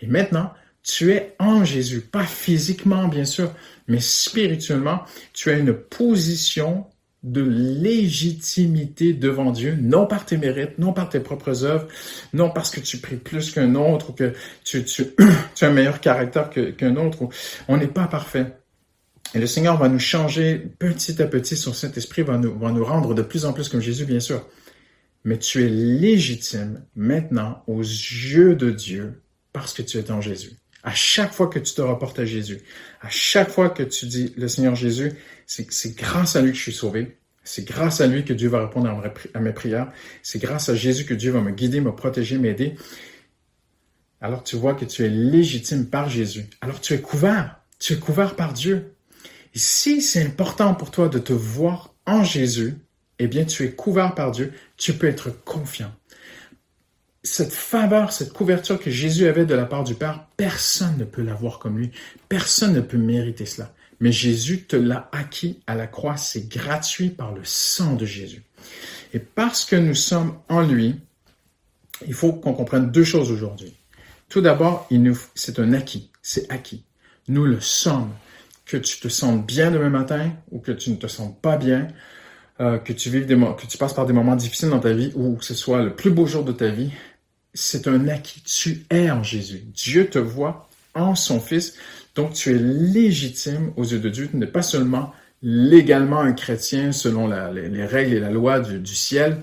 G: Et maintenant, tu es en Jésus, pas physiquement bien sûr, mais spirituellement, tu as une position de légitimité devant Dieu, non par tes mérites, non par tes propres œuvres, non parce que tu pries plus qu'un autre ou que tu, tu, tu, as un meilleur caractère qu'un autre. On n'est pas parfait. Et le Seigneur va nous changer petit à petit, son Saint-Esprit va nous, va nous rendre de plus en plus comme Jésus, bien sûr. Mais tu es légitime maintenant aux yeux de Dieu parce que tu es en Jésus. À chaque fois que tu te rapportes à Jésus, à chaque fois que tu dis le Seigneur Jésus, c'est grâce à lui que je suis sauvé. C'est grâce à lui que Dieu va répondre à mes prières. C'est grâce à Jésus que Dieu va me guider, me protéger, m'aider. Alors tu vois que tu es légitime par Jésus. Alors tu es couvert. Tu es couvert par Dieu. Et si c'est important pour toi de te voir en Jésus, eh bien tu es couvert par Dieu. Tu peux être confiant cette faveur, cette couverture que Jésus avait de la part du Père, personne ne peut l'avoir comme lui. Personne ne peut mériter cela. Mais Jésus te l'a acquis à la croix. C'est gratuit par le sang de Jésus. Et parce que nous sommes en lui, il faut qu'on comprenne deux choses aujourd'hui. Tout d'abord, c'est un acquis. C'est acquis. Nous le sommes. Que tu te sentes bien demain matin ou que tu ne te sens pas bien, euh, que tu vives des que tu passes par des moments difficiles dans ta vie ou que ce soit le plus beau jour de ta vie, c'est un acquis. Tu es en Jésus. Dieu te voit en son Fils. Donc, tu es légitime aux yeux de Dieu. Tu n'es pas seulement légalement un chrétien selon les, règles et la loi du, ciel.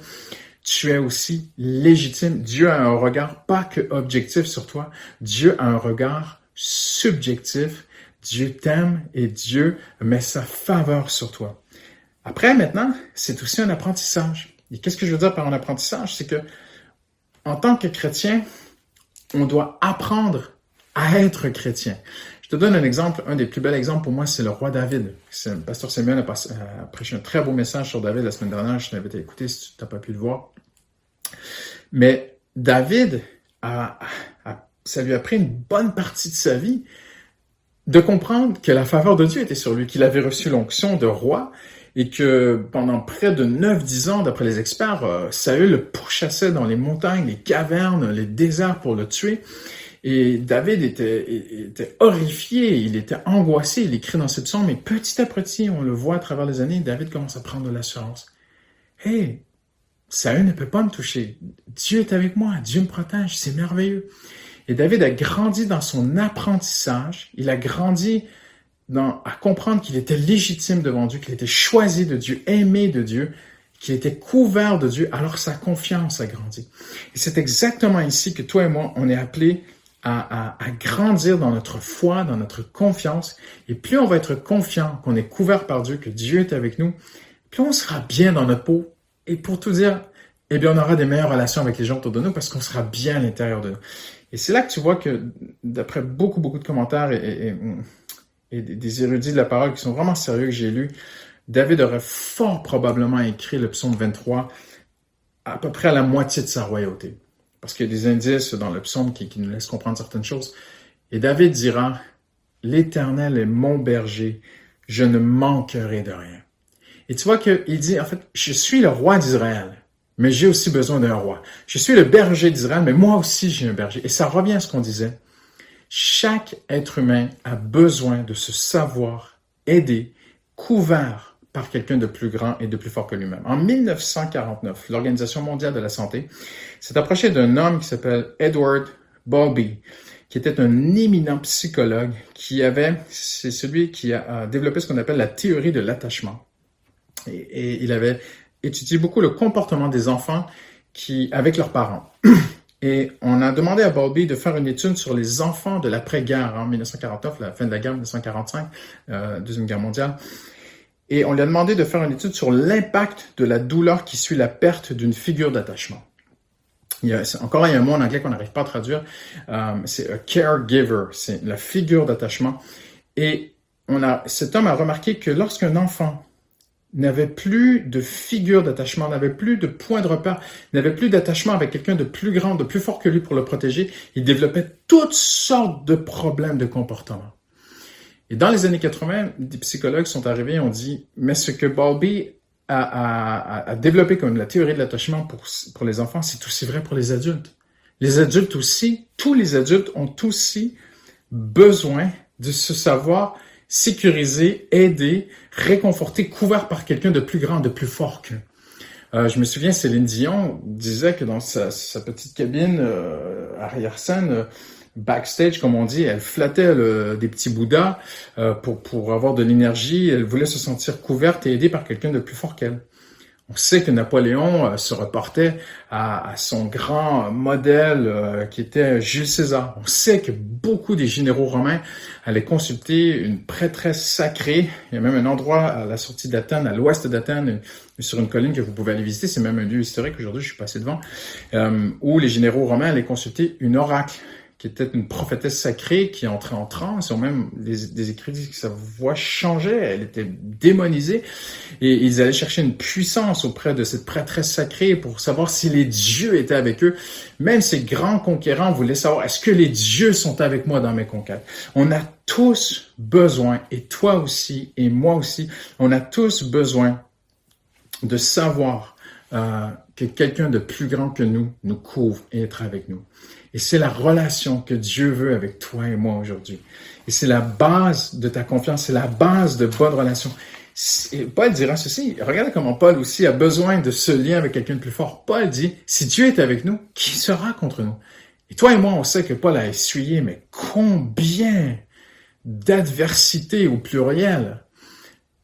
G: Tu es aussi légitime. Dieu a un regard pas que objectif sur toi. Dieu a un regard subjectif. Dieu t'aime et Dieu met sa faveur sur toi. Après, maintenant, c'est aussi un apprentissage. Et qu'est-ce que je veux dire par un apprentissage? C'est que en tant que chrétien, on doit apprendre à être chrétien. Je te donne un exemple, un des plus bels exemples pour moi, c'est le roi David. Pasteur Samuel a, prêché un très beau message sur David la semaine dernière. Je t'invite à si tu n'as pas pu le voir. Mais David, ça lui a pris une bonne partie de sa vie de comprendre que la faveur de Dieu était sur lui, qu'il avait reçu l'onction de roi et que pendant près de 9-10 ans, d'après les experts, euh, Saül le pourchassait dans les montagnes, les cavernes, les déserts pour le tuer. Et David était, était horrifié, il était angoissé, il écrit dans cette son, mais petit à petit, on le voit à travers les années, David commence à prendre de l'assurance. Hey, Saül ne peut pas me toucher. Dieu est avec moi, Dieu me protège, c'est merveilleux. Et David a grandi dans son apprentissage, il a grandi dans, à comprendre qu'il était légitime devant Dieu, qu'il était choisi de Dieu, aimé de Dieu, qu'il était couvert de Dieu, alors sa confiance a grandi. Et c'est exactement ici que toi et moi, on est appelés à, à, à, grandir dans notre foi, dans notre confiance. Et plus on va être confiant qu'on est couvert par Dieu, que Dieu est avec nous, plus on sera bien dans notre peau. Et pour tout dire, eh bien, on aura des meilleures relations avec les gens autour de nous parce qu'on sera bien à l'intérieur de nous. Et c'est là que tu vois que, d'après beaucoup, beaucoup de commentaires et, des érudits de la parole qui sont vraiment sérieux que j'ai lus, David aurait fort probablement écrit le psaume 23 à peu près à la moitié de sa royauté parce qu'il y a des indices dans le psaume qui, qui nous laissent comprendre certaines choses. Et David dira, L'Éternel est mon berger, je ne manquerai de rien. Et tu vois qu'il dit, en fait, je suis le roi d'Israël, mais j'ai aussi besoin d'un roi. Je suis le berger d'Israël, mais moi aussi j'ai un berger. Et ça revient à ce qu'on disait. Chaque être humain a besoin de se savoir aider, couvert par quelqu'un de plus grand et de plus fort que lui-même. En 1949, l'Organisation mondiale de la santé s'est approchée d'un homme qui s'appelle Edward Bowlby, qui était un éminent psychologue qui avait, c'est celui qui a développé ce qu'on appelle la théorie de l'attachement. Et, et, il avait étudié beaucoup le comportement des enfants qui, avec leurs parents. Et on a demandé à Bowlby de faire une étude sur les enfants de l'après-guerre, en 1949, la fin de la guerre, 1945, euh, Deuxième Guerre mondiale. Et on lui a demandé de faire une étude sur l'impact de la douleur qui suit la perte d'une figure d'attachement. Encore il y a un mot en anglais qu'on n'arrive pas à traduire. Euh, c'est a caregiver, c'est la figure d'attachement. Et cet homme a remarqué que lorsqu'un enfant n'avait plus de figure d'attachement, n'avait plus de point de repère, n'avait plus d'attachement avec quelqu'un de plus grand, de plus fort que lui pour le protéger, il développait toutes sortes de problèmes de comportement. Et dans les années 80, des psychologues sont arrivés et ont dit, mais ce que Bowlby a, développé comme la théorie de l'attachement pour, pour les enfants, c'est aussi vrai pour les adultes. Les adultes aussi, tous les adultes ont aussi besoin de se savoir sécuriser, aider, réconforter, couvert par quelqu'un de plus grand, de plus fort qu'eux. Euh, je me souviens, Céline Dion disait que dans sa, petite cabine euh, arrière-scène, backstage, comme on dit, elle flattait le, des petits bouddhas euh, pour, pour avoir de l'énergie. Elle voulait se sentir couverte et aidée par quelqu'un de plus fort qu'elle. On sait que Napoléon euh, se reportait à, son grand modèle euh, qui était Jules César. On sait que beaucoup des généraux romains allaient consulter une prêtresse sacrée. Il y a même un endroit à la sortie d'Athènes, à l'ouest d'Athènes, sur une colline que vous pouvez aller visiter. C'est même un lieu historique. Aujourd'hui, je suis passé devant, euh, où les généraux romains allaient consulter une oracle qui était une prophétesse sacrée qui entrait en transe, ou même des, des écrits disent que sa voix changeait, elle était démonisée, et ils allaient chercher une puissance auprès de cette prêtresse sacrée pour savoir si les dieux étaient avec eux. Même ces grands conquérants voulaient savoir, est-ce que les dieux sont avec moi dans mes conquêtes? On a tous besoin, et toi aussi, et moi aussi, on a tous besoin de savoir euh, que quelqu'un de plus grand que nous nous couvre et être avec nous. Et c'est la relation que Dieu veut avec toi et moi aujourd'hui. Et c'est la base de ta confiance, c'est la base de bonnes relations. Et Paul dira ceci, regardez comment Paul aussi a besoin de ce lien avec quelqu'un de plus fort. Paul dit, si Dieu est avec nous, qui sera contre nous? Et toi et moi, on sait que Paul a essuyé, mais combien d'adversités au pluriel.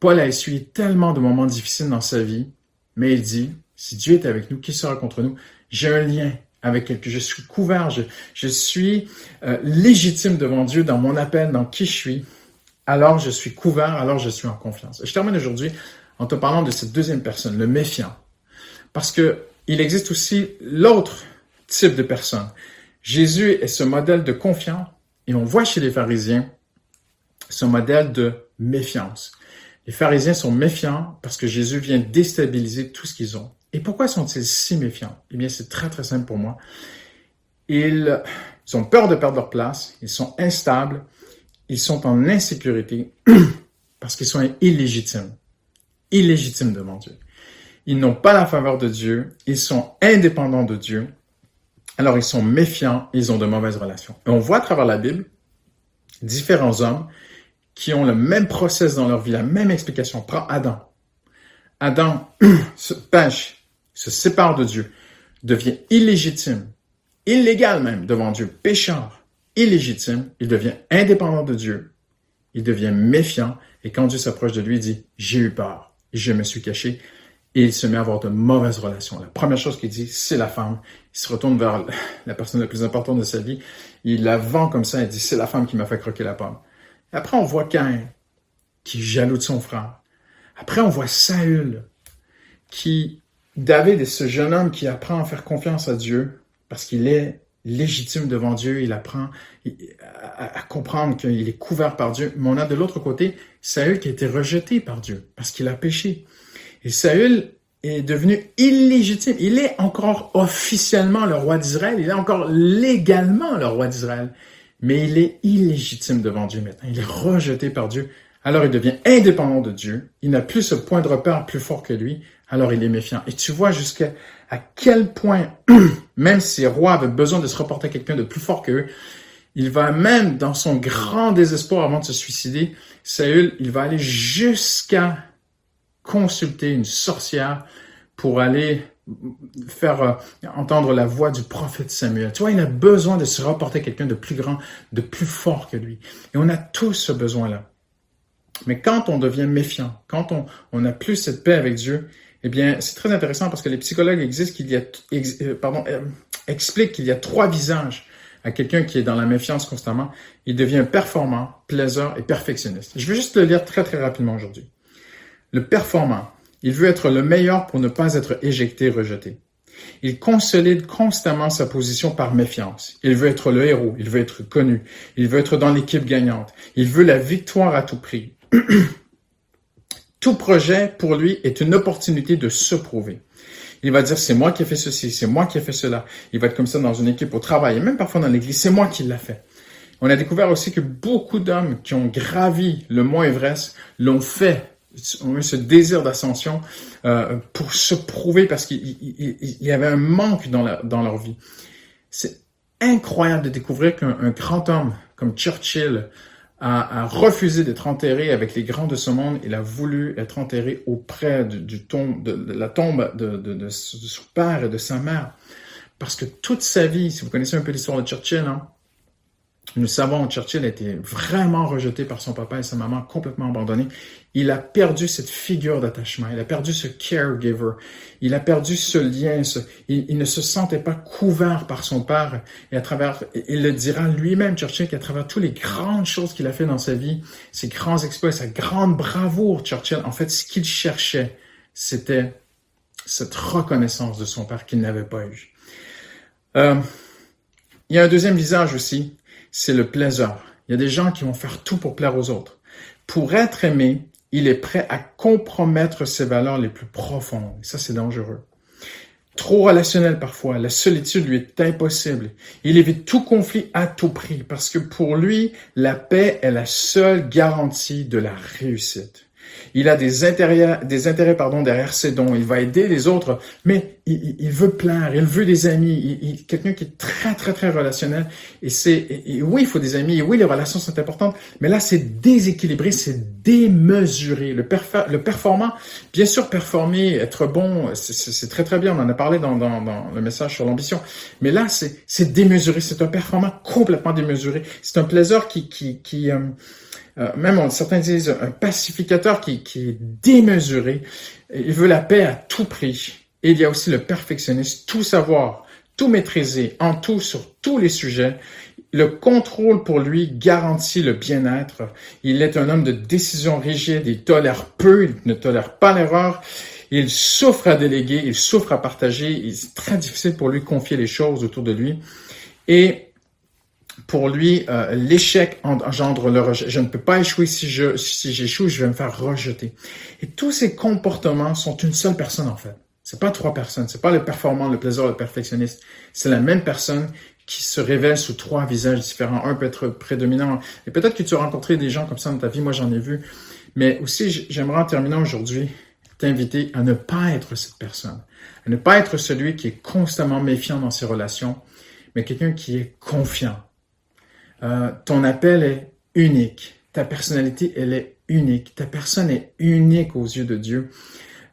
G: Paul a essuyé tellement de moments difficiles dans sa vie, mais il dit, si Dieu est avec nous, qui sera contre nous? J'ai un lien avec quelque, je suis couvert, je, je suis euh, légitime devant Dieu dans mon appel, dans qui je suis. Alors je suis couvert, alors je suis en confiance. Je termine aujourd'hui en te parlant de cette deuxième personne, le méfiant, parce que il existe aussi l'autre type de personne. Jésus est ce modèle de confiance et on voit chez les pharisiens ce modèle de méfiance. Les pharisiens sont méfiants parce que Jésus vient déstabiliser tout ce qu'ils ont. Et pourquoi sont-ils si méfiants? Eh bien, c'est très, très simple pour moi. Ils, ont peur de perdre leur place, ils sont instables, ils sont en insécurité parce qu'ils sont illégitimes. Illégitimes devant Dieu. Ils n'ont pas la faveur de Dieu, ils sont indépendants de Dieu, alors ils sont méfiants, ils ont de mauvaises relations. Et on voit à travers la Bible différents hommes qui ont le même process dans leur vie, la même explication. Prends Adam. Adam se pêche, se sépare de Dieu, devient illégitime, illégal même devant Dieu, pécheur, illégitime, il devient indépendant de Dieu, il devient méfiant, et quand Dieu s'approche de lui, il dit, j'ai eu peur, je me suis caché, et il se met à avoir de mauvaises relations. La première chose qu'il dit, c'est la femme. Il se retourne vers la personne la plus importante de sa vie, il la vend comme ça, il dit, c'est la femme qui m'a fait croquer la pomme. Après, on voit Cain, qui est jaloux de son frère. Après, on voit Saül, qui, David est ce jeune homme qui apprend à faire confiance à Dieu, parce qu'il est légitime devant Dieu, il apprend à, comprendre qu'il est couvert par Dieu. Mais on a de l'autre côté Saül qui a été rejeté par Dieu, parce qu'il a péché. Et Saül est devenu illégitime. Il est encore officiellement le roi d'Israël, il est encore légalement le roi d'Israël, mais il est illégitime devant Dieu maintenant. Il est rejeté par Dieu. Alors il devient indépendant de Dieu. Il n'a plus ce point de repère plus fort que lui. Alors il est méfiant. Et tu vois jusqu'à à quel point, même si roi avait besoin de se reporter à quelqu'un de plus fort qu'eux, il va même, dans son grand désespoir avant de se suicider, Saül, il va aller jusqu'à consulter une sorcière pour aller faire euh, entendre la voix du prophète Samuel. Tu vois, il a besoin de se rapporter à quelqu'un de plus grand, de plus fort que lui. Et on a tous ce besoin-là. Mais quand on devient méfiant, quand on n'a plus cette paix avec Dieu, eh bien, c'est très intéressant parce que les psychologues qu'il y a, euh, euh, expliquent qu'il y a trois visages à quelqu'un qui est dans la méfiance constamment. Il devient performant, plaiseur et perfectionniste. Je vais juste le lire très très rapidement aujourd'hui. Le performant, il veut être le meilleur pour ne pas être éjecté, rejeté. Il consolide constamment sa position par méfiance. Il veut être le héros, il veut être connu, il veut être dans l'équipe gagnante, il veut la victoire à tout prix. tout projet pour lui est une opportunité de se prouver. Il va dire, c'est moi qui ai fait ceci, c'est moi qui ai fait cela. Il va être comme ça dans une équipe au travail et même parfois dans l'église, c'est moi qui l'ai fait. On a découvert aussi que beaucoup d'hommes qui ont gravi le mont Everest l'ont fait ont eu ce désir d'ascension euh, pour se prouver parce qu'il y avait un manque la, dans leur vie. C'est incroyable de découvrir qu'un grand homme comme Churchill a, a refusé d'être enterré avec les grands de ce monde. Il a voulu être enterré auprès du, du tombe, de, la tombe de, de, de, son père et de sa mère. Parce que toute sa vie, si vous connaissez un peu l'histoire de Churchill, hein, nous savons que Churchill a été vraiment rejeté par son papa et sa maman, complètement abandonné. Il a perdu cette figure d'attachement, il a perdu ce caregiver, il a perdu ce lien, il, ne se sentait pas couvert par son père. Et à travers, il le dira lui-même, Churchill, qu'à travers toutes les grandes choses qu'il a fait dans sa vie, ses grands exploits, sa grande bravoure, Churchill, en fait, ce qu'il cherchait, c'était cette reconnaissance de son père qu'il n'avait pas eu. Euh, il y a un deuxième visage aussi, c'est le plaisir. Il y a des gens qui vont faire tout pour plaire aux autres. Pour être aimé, il est prêt à compromettre ses valeurs les plus profondes. Ça, c'est dangereux. Trop relationnel parfois, la solitude lui est impossible. Il évite tout conflit à tout prix parce que pour lui, la paix est la seule garantie de la réussite. Il a des intérêts, des intérêts pardon, derrière ses dons. Il va aider les autres, mais il, veut plaire, il veut des amis. Il, quelqu'un qui est très, très, très relationnel. Et c'est, oui, il faut des amis. Et oui, les relations sont importantes. Mais là, c'est déséquilibré, c'est démesuré. Le, performant, bien sûr, performer, être bon, c'est très, très bien. On en a parlé dans le message sur l'ambition. Mais là, c'est démesuré. C'est un performant complètement démesuré. C'est un plaisir qui, qui, qui euh, euh, même certains disent un pacificateur qui, qui est démesuré. Il veut la paix à tout prix. Et il y a aussi le perfectionniste, tout savoir, tout maîtriser, en tout sur tous les sujets. Le contrôle pour lui garantit le bien-être. Il est un homme de décision rigide, il tolère peu, il ne tolère pas l'erreur. Il souffre à déléguer, il souffre à partager. C'est très difficile pour lui confier les choses autour de lui. Et pour lui, euh, l'échec engendre le rejet. Je ne peux pas échouer si je si j'échoue, je vais me faire rejeter. Et tous ces comportements sont une seule personne en fait. C'est pas trois personnes. C'est pas le performant, le plaisir, le perfectionniste. C'est la même personne qui se révèle sous trois visages différents. Un peut être prédominant. Et peut-être que tu as rencontré des gens comme ça dans ta vie. Moi, j'en ai vu. Mais aussi, j'aimerais en terminant aujourd'hui t'inviter à ne pas être cette personne. À ne pas être celui qui est constamment méfiant dans ses relations, mais quelqu'un qui est confiant. Euh, ton appel est unique. Ta personnalité, elle est unique. Ta personne est unique aux yeux de Dieu.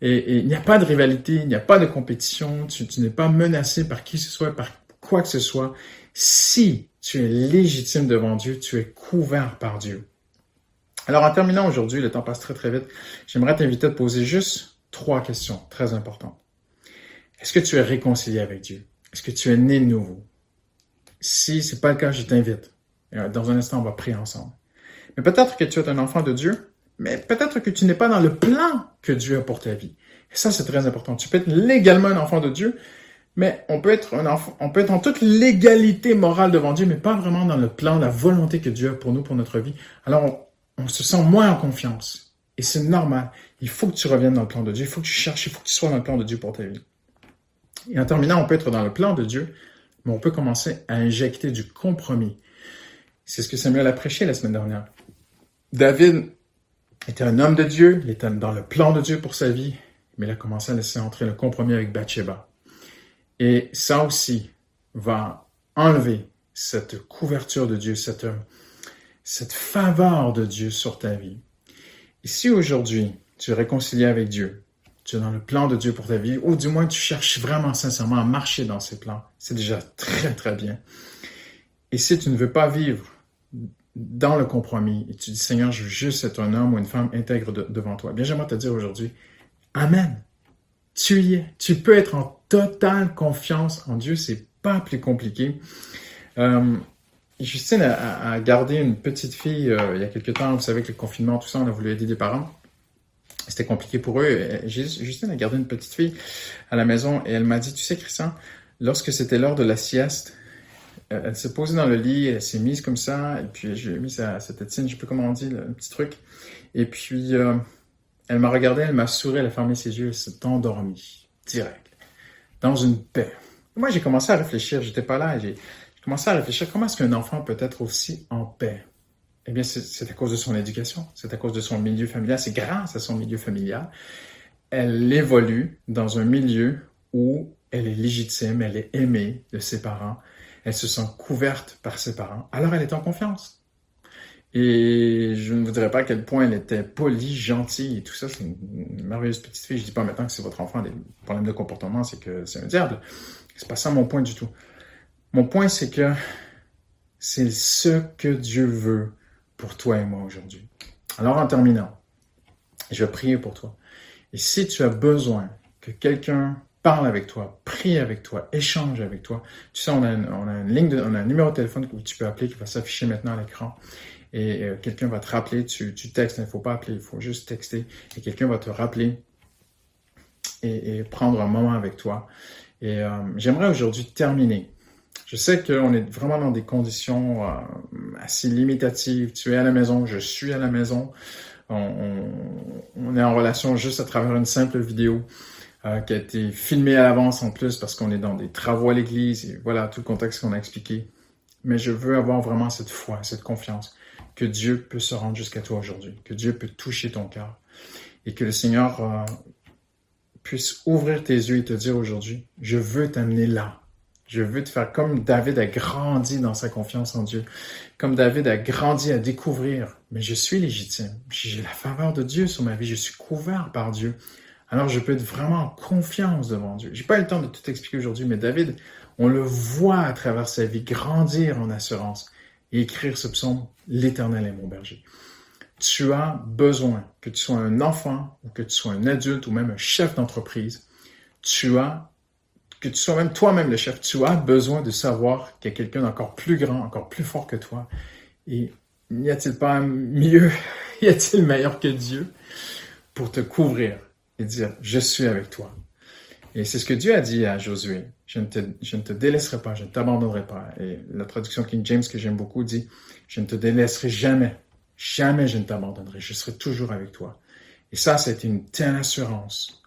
G: Et, il n'y a pas de rivalité, il n'y a pas de compétition, tu, tu n'es pas menacé par qui que ce soit, par quoi que ce soit. Si tu es légitime devant Dieu, tu es couvert par Dieu. Alors en terminant aujourd'hui, le temps passe très très vite, j'aimerais t'inviter à te poser juste trois questions très importantes. Est-ce que tu es réconcilié avec Dieu? Est-ce que tu es né de nouveau? Si c'est pas le cas, je t'invite. Euh, dans un instant, on va prier ensemble. Mais peut-être que tu es un enfant de Dieu, mais peut-être que tu n'es pas dans le plan que Dieu a pour ta vie. Et ça, c'est très important. Tu peux être légalement un enfant de Dieu, mais on peut être un enfant, on peut être en toute légalité morale devant Dieu, mais pas vraiment dans le plan, la volonté que Dieu a pour nous, pour notre vie. Alors, on, on se sent moins en confiance. Et c'est normal. Il faut que tu reviennes dans le plan de Dieu. Il faut que tu cherches, il faut que tu sois dans le plan de Dieu pour ta vie. Et en terminant, on peut être dans le plan de Dieu, mais on peut commencer à injecter du compromis. C'est ce que Samuel a prêché la semaine dernière. David était un homme de Dieu, il était dans le plan de Dieu pour sa vie, mais il a commencé à laisser entrer le compromis avec Bathsheba. Et ça aussi va enlever cette couverture de Dieu, cette, cette faveur de Dieu sur ta vie. Et si aujourd'hui tu es réconcilié avec Dieu, tu es dans le plan de Dieu pour ta vie, ou du moins tu cherches vraiment sincèrement à marcher dans ses plans, c'est déjà très très bien. Et si tu ne veux pas vivre dans le compromis et tu dis Seigneur, je veux juste être un homme ou une femme intègre devant toi, bien j'aimerais te dire aujourd'hui, Amen. Tu y es. Tu peux être en totale confiance en Dieu. C'est pas plus compliqué. Euh, Justine a, gardé une petite fille euh, il y a quelques temps. Vous savez, avec le confinement, tout ça, on a voulu aider des parents. C'était compliqué pour eux. Justine a gardé une petite fille à la maison et elle m'a dit, tu sais, Christian, lorsque c'était l'heure de la sieste, euh, elle s'est posée dans le lit, elle s'est mise comme ça, et puis j'ai mis sa, sa tétine, je sais plus comment on dit, le, petit truc. Et puis, euh, elle m'a regardé, elle m'a souri, elle a fermé ses yeux, elle s'est endormie, direct, dans une paix. Moi, j'ai commencé à réfléchir, j'étais pas là, j'ai commencé à réfléchir, comment est-ce qu'un enfant peut être aussi en paix? Eh bien, c'est à cause de son éducation, c'est à cause de son milieu familial, c'est grâce à son milieu familial. Elle évolue dans un milieu où elle est légitime, elle est aimée de ses parents, elle se sent couverte par ses parents, alors elle est en confiance. Et je ne voudrais pas à quel point elle était polie, gentille et tout ça. C'est une merveilleuse petite fille. Je dis pas maintenant que c'est votre enfant des problèmes de comportement, c'est que c'est un diable. C'est pas ça mon point du tout. Mon point, c'est que c'est ce que Dieu veut pour toi et moi aujourd'hui. Alors en terminant, je vais prier pour toi. Et si tu as besoin que quelqu'un parle avec toi, prie avec toi, échange avec toi. Tu sais, on a, on a une de, on a un numéro de téléphone que tu peux appeler qui va s'afficher maintenant à l'écran. Et euh, quelqu'un va te rappeler, tu, tu textes, il ne faut pas appeler, il faut juste texter. Et quelqu'un va te rappeler et, prendre un moment avec toi. Et euh, j'aimerais aujourd'hui terminer. Je sais qu'on est vraiment dans des conditions euh, assez limitatives. Tu es à la maison, je suis à la maison. On, on, on est en relation juste à travers une simple vidéo. Euh, qui a été filmé à l'avance en plus parce qu'on est dans des travaux à l'église et voilà tout le contexte qu'on a expliqué. Mais je veux avoir vraiment cette foi, cette confiance que Dieu peut se rendre jusqu'à toi aujourd'hui, que Dieu peut toucher ton cœur et que le Seigneur euh, puisse ouvrir tes yeux et te dire aujourd'hui, je veux t'amener là. Je veux te faire comme David a grandi dans sa confiance en Dieu, comme David a grandi à découvrir, mais je suis légitime, j'ai la faveur de Dieu sur ma vie, je suis couvert par Dieu alors je peux être vraiment en confiance devant Dieu. J'ai pas eu le temps de tout expliquer aujourd'hui, mais David, on le voit à travers sa vie grandir en assurance et écrire ce psaume, l'Éternel est mon berger. Tu as besoin, que tu sois un enfant ou que tu sois un adulte ou même un chef d'entreprise, tu as, que tu sois même toi-même le chef, tu as besoin de savoir qu'il y a quelqu'un d'encore plus grand, encore plus fort que toi. Et n'y a-t-il pas mieux, y a-t-il meilleur que Dieu pour te couvrir? Et dire, je suis avec toi. Et c'est ce que Dieu a dit à Josué. Je ne te, je ne te délaisserai pas, je ne t'abandonnerai pas. Et la traduction King James que j'aime beaucoup dit, je ne te délaisserai jamais. Jamais je ne t'abandonnerai. Je serai toujours avec toi. Et ça, été une telle assurance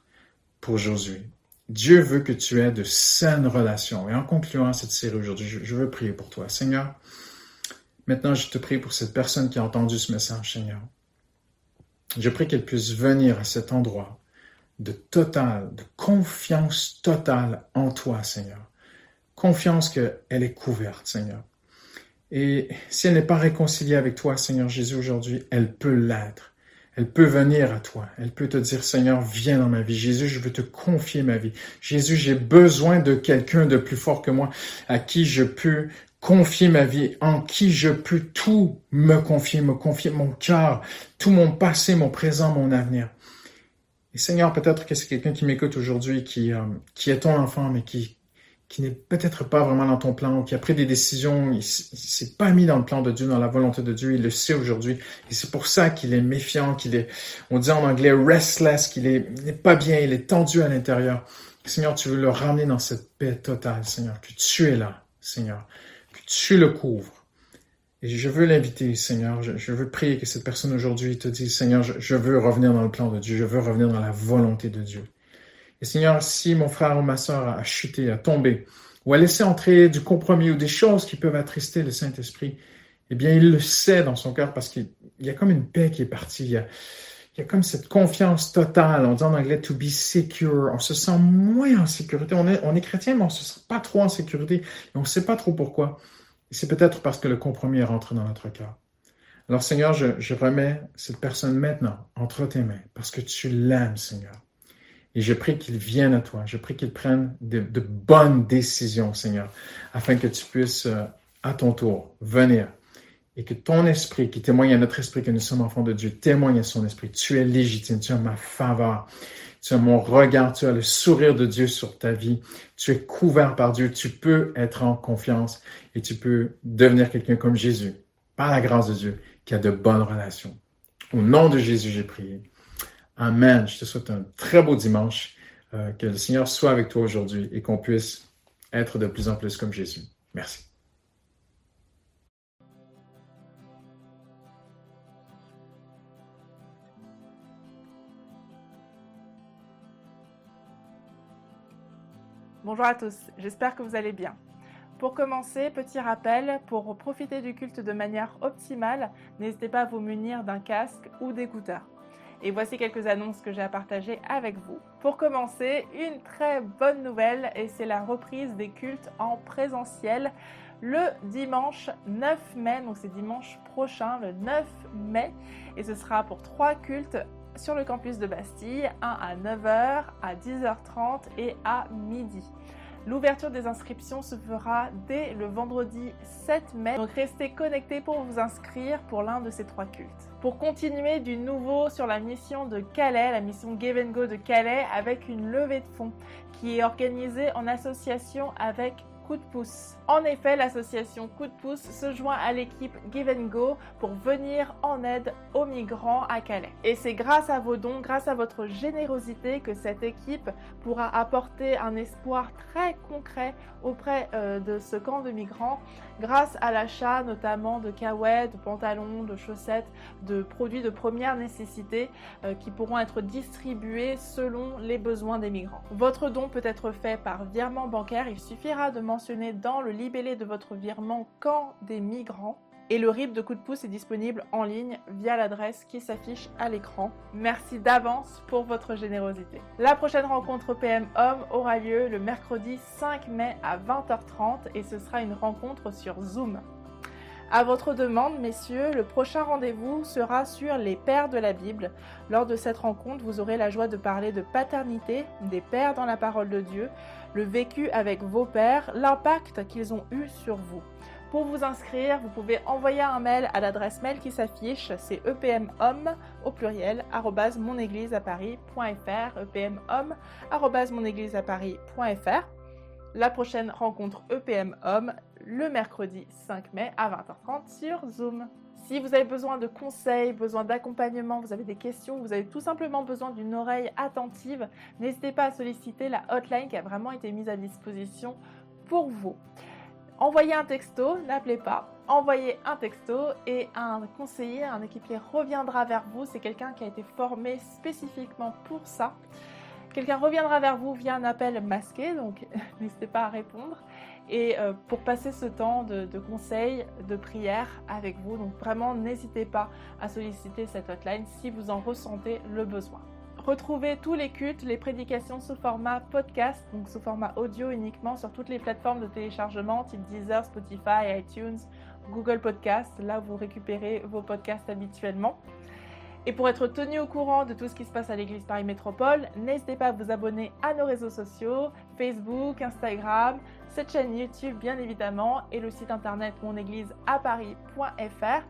G: pour Josué. Dieu veut que tu aies de saines relations. Et en concluant cette série aujourd'hui, je, veux prier pour toi. Seigneur, maintenant je te prie pour cette personne qui a entendu ce message, Seigneur. Je prie qu'elle puisse venir à cet endroit de total, de confiance totale en toi, Seigneur. Confiance qu'elle est couverte, Seigneur. Et si elle n'est pas réconciliée avec toi, Seigneur Jésus, aujourd'hui, elle peut l'être. Elle peut venir à toi. Elle peut te dire, Seigneur, viens dans ma vie. Jésus, je veux te confier ma vie. Jésus, j'ai besoin de quelqu'un de plus fort que moi, à qui je peux confier ma vie, en qui je peux tout me confier, me confier mon cœur, tout mon passé, mon présent, mon avenir. Et Seigneur, peut-être que c'est quelqu'un qui m'écoute aujourd'hui, qui, euh, qui est ton enfant, mais qui, qui n'est peut-être pas vraiment dans ton plan, qui a pris des décisions, il, ne s'est pas mis dans le plan de Dieu, dans la volonté de Dieu, il le sait aujourd'hui. Et c'est pour ça qu'il est méfiant, qu'il est, on dit en anglais restless, qu'il est, n'est pas bien, il est tendu à l'intérieur. Seigneur, tu veux le ramener dans cette paix totale, Seigneur, que tu es là, Seigneur, que tu le couvres. Et je veux l'inviter, Seigneur, je, veux prier que cette personne aujourd'hui te dise, Seigneur, je veux revenir dans le plan de Dieu, je veux revenir dans la volonté de Dieu. Et Seigneur, si mon frère ou ma soeur a chuté, a tombé, ou a laissé entrer du compromis ou des choses qui peuvent attrister le Saint-Esprit, eh bien, il le sait dans son cœur parce qu'il y a comme une paix qui est partie. Il y a, comme cette confiance totale. On dit en anglais to be secure. On se sent moins en sécurité. On est, chrétien, mais on se sent pas trop en sécurité. Et on ne sait pas trop pourquoi. C'est peut-être parce que le compromis est rentré dans notre cœur. Alors, Seigneur, je, je remets cette personne maintenant entre tes mains parce que tu l'aimes, Seigneur. Et je prie qu'il vienne à toi. Je prie qu'il prenne de, bonnes décisions, Seigneur, afin que tu puisses, euh, à ton tour, venir et que ton esprit, qui témoigne à notre esprit que nous sommes enfants de Dieu, témoigne à son esprit. Tu es légitime, tu as ma faveur, tu as mon regard, tu as le sourire de Dieu sur ta vie, tu es couvert par Dieu, tu peux être en confiance et tu peux devenir quelqu'un comme Jésus, par la grâce de Dieu, qui a de bonnes relations. Au nom de Jésus, j'ai prié. Amen. Je te souhaite un très beau dimanche. Euh, que le Seigneur soit avec toi aujourd'hui et qu'on puisse être de plus en plus comme Jésus. Merci.
A: Bonjour à tous, j'espère que vous allez bien. Pour commencer, petit rappel, pour profiter du culte de manière optimale, n'hésitez pas à vous munir d'un casque ou d'écouteurs. Et voici quelques annonces que j'ai à partager avec vous. Pour commencer, une très bonne nouvelle et c'est la reprise des cultes en présentiel le dimanche 9 mai, donc c'est dimanche prochain, le 9 mai, et ce sera pour trois cultes sur le campus de Bastille, un à 9h, à 10h30 et à midi. L'ouverture des inscriptions se fera dès le vendredi 7 mai, donc restez connectés pour vous inscrire pour l'un de ces trois cultes pour continuer du nouveau sur la mission de Calais, la mission Give Go de Calais, avec une levée de fonds qui est organisée en association avec Coup de pouce. En effet, l'association Coup de pouce se joint à l'équipe Give Go pour venir en aide aux migrants à Calais. Et c'est grâce à vos dons, grâce à votre générosité que cette équipe pourra apporter un espoir très concret auprès euh, de ce camp de migrants grâce à l'achat notamment de caouettes, de pantalons, de chaussettes, de produits de première nécessité euh, qui pourront être distribués selon les besoins des migrants. Votre don peut être fait par virement bancaire, il suffira de mentionner dans le libellé de votre virement camp des migrants. Et le RIP de coup de pouce est disponible en ligne via l'adresse qui s'affiche à l'écran. Merci d'avance pour votre générosité. La prochaine rencontre PM Homme aura lieu le mercredi 5 mai à 20h30 et ce sera une rencontre sur Zoom. À votre demande, messieurs, le prochain rendez-vous sera sur les pères de la Bible. Lors de cette rencontre, vous aurez la joie de parler de paternité, des pères dans la parole de Dieu, le vécu avec vos pères, l'impact qu'ils ont eu sur vous. Pour vous inscrire, vous pouvez envoyer un mail à l'adresse mail qui s'affiche, c'est epmhomme au pluriel, monégliseaparis.fr, epmhomme, monégliseaparis.fr. La prochaine rencontre EPM Homme le mercredi 5 mai à 20h30 sur Zoom. Si vous avez besoin de conseils, besoin d'accompagnement, vous avez des questions, vous avez tout simplement besoin d'une oreille attentive, n'hésitez pas à solliciter la hotline qui a vraiment été mise à disposition pour vous. Envoyez un texto, n'appelez pas, envoyez un texto et un conseiller, un équipier reviendra vers vous. C'est quelqu'un qui a été formé spécifiquement pour ça. Quelqu'un reviendra vers vous via un appel masqué, donc n'hésitez pas à répondre. Et euh, pour passer ce temps de, conseils, de prière avec vous, donc vraiment n'hésitez pas à solliciter cette hotline si vous en ressentez le besoin. Retrouvez tous les cultes, les prédications sous format podcast, donc sous format audio uniquement sur toutes les plateformes de téléchargement type Deezer, Spotify, iTunes, Google Podcast, là où vous récupérez vos podcasts habituellement. Et pour être tenu au courant de tout ce qui se passe à l'église Paris Métropole, n'hésitez pas à vous abonner à nos réseaux sociaux, Facebook, Instagram, cette chaîne YouTube bien évidemment et le site internet monégliseaparis.fr.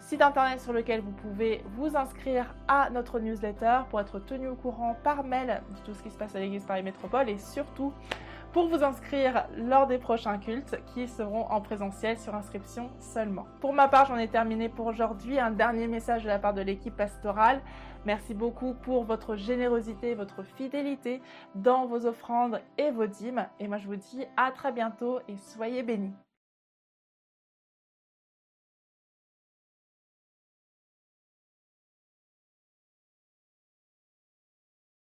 A: Site internet sur lequel vous pouvez vous inscrire à notre newsletter pour être tenu au courant par mail de tout ce qui se passe à l'église Paris Métropole et surtout pour vous inscrire lors des prochains cultes qui seront en présentiel sur inscription seulement. Pour ma part, j'en ai terminé pour aujourd'hui. Un dernier message de la part de l'équipe pastorale. Merci beaucoup pour votre générosité, votre fidélité dans vos offrandes et vos dîmes. Et moi, je vous dis à très bientôt et soyez bénis.